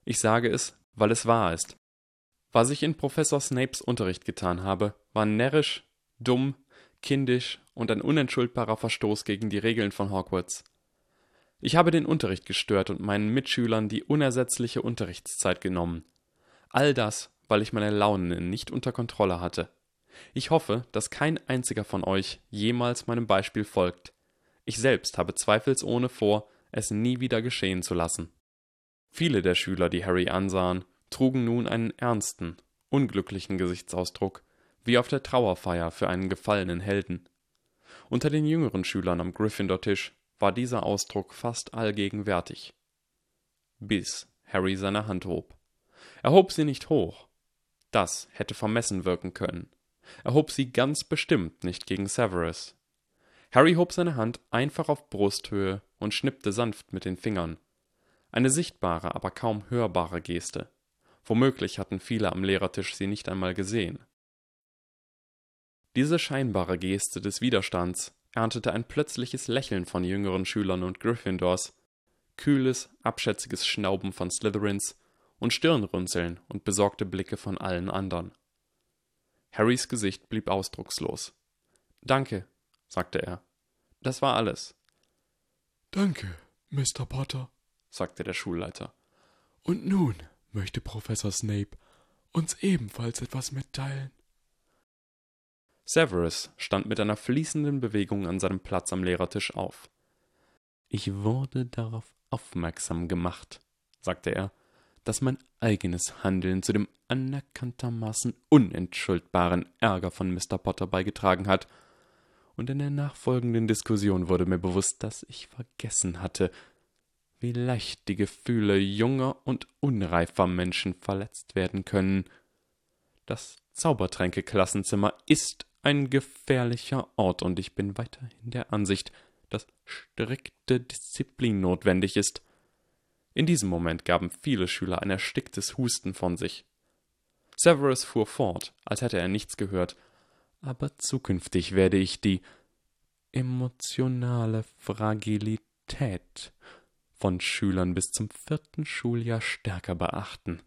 Ich sage es, weil es wahr ist. Was ich in Professor Snapes Unterricht getan habe, war närrisch, dumm, kindisch und ein unentschuldbarer Verstoß gegen die Regeln von Hogwarts. Ich habe den Unterricht gestört und meinen Mitschülern die unersetzliche Unterrichtszeit genommen. All das, weil ich meine Launen nicht unter Kontrolle hatte. Ich hoffe, dass kein einziger von euch jemals meinem Beispiel folgt. Ich selbst habe zweifelsohne vor, es nie wieder geschehen zu lassen. Viele der Schüler, die Harry ansahen, trugen nun einen ernsten, unglücklichen Gesichtsausdruck, wie auf der Trauerfeier für einen gefallenen Helden. Unter den jüngeren Schülern am Gryffindor-Tisch war dieser Ausdruck fast allgegenwärtig. Bis Harry seine Hand hob. Er hob sie nicht hoch. Das hätte vermessen wirken können. Er hob sie ganz bestimmt nicht gegen Severus. Harry hob seine Hand einfach auf Brusthöhe und schnippte sanft mit den Fingern. Eine sichtbare, aber kaum hörbare Geste. Womöglich hatten viele am Lehrertisch sie nicht einmal gesehen. Diese scheinbare Geste des Widerstands erntete ein plötzliches Lächeln von jüngeren Schülern und Gryffindors, kühles, abschätziges Schnauben von Slytherins und Stirnrunzeln und besorgte Blicke von allen anderen. Harrys Gesicht blieb ausdruckslos. Danke, sagte er. Das war alles. Danke, Mr. Potter, sagte der Schulleiter. Und nun möchte Professor Snape uns ebenfalls etwas mitteilen. Severus stand mit einer fließenden Bewegung an seinem Platz am Lehrertisch auf. Ich wurde darauf aufmerksam gemacht, sagte er, dass mein eigenes Handeln zu dem anerkanntermaßen unentschuldbaren Ärger von Mr. Potter beigetragen hat, und in der nachfolgenden Diskussion wurde mir bewusst, dass ich vergessen hatte, wie leicht die Gefühle junger und unreifer Menschen verletzt werden können. Das Zaubertränke-Klassenzimmer ist ein gefährlicher Ort und ich bin weiterhin der Ansicht, dass strikte Disziplin notwendig ist. In diesem Moment gaben viele Schüler ein ersticktes Husten von sich. Severus fuhr fort, als hätte er nichts gehört. Aber zukünftig werde ich die emotionale Fragilität von Schülern bis zum vierten Schuljahr stärker beachten.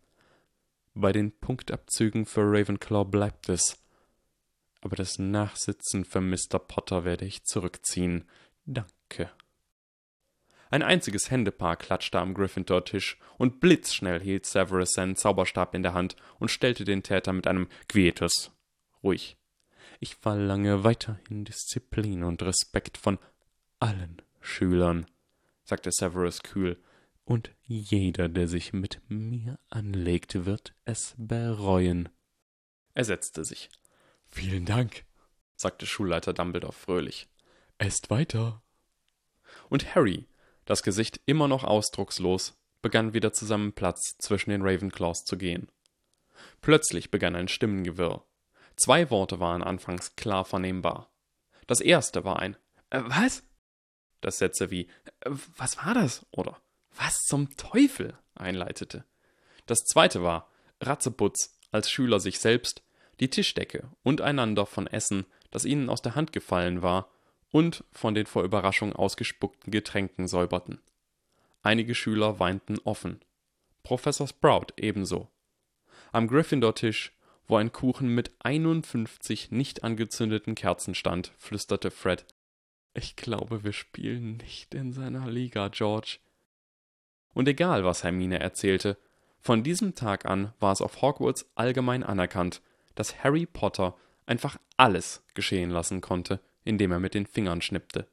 Bei den Punktabzügen für Ravenclaw bleibt es aber das Nachsitzen für Mr. Potter werde ich zurückziehen. Danke. Ein einziges Händepaar klatschte am Gryffindor-Tisch, und blitzschnell hielt Severus seinen Zauberstab in der Hand und stellte den Täter mit einem Quietus ruhig. Ich verlange weiterhin Disziplin und Respekt von allen Schülern, sagte Severus kühl, und jeder, der sich mit mir anlegt, wird es bereuen. Er setzte sich. Vielen Dank, sagte Schulleiter Dumbledore fröhlich. Esst weiter. Und Harry, das Gesicht immer noch ausdruckslos, begann wieder zu seinem Platz zwischen den Ravenclaws zu gehen. Plötzlich begann ein Stimmengewirr. Zwei Worte waren anfangs klar vernehmbar. Das erste war ein äh, Was? Das Sätze wie äh, Was war das? oder Was zum Teufel? einleitete. Das zweite war Ratzeputz, als Schüler sich selbst, die Tischdecke und einander von Essen, das ihnen aus der Hand gefallen war, und von den vor Überraschung ausgespuckten Getränken säuberten. Einige Schüler weinten offen. Professor Sprout ebenso. Am Gryffindor-Tisch, wo ein Kuchen mit 51 nicht angezündeten Kerzen stand, flüsterte Fred: Ich glaube, wir spielen nicht in seiner Liga, George. Und egal, was Hermine erzählte, von diesem Tag an war es auf Hogwarts allgemein anerkannt, dass Harry Potter einfach alles geschehen lassen konnte, indem er mit den Fingern schnippte.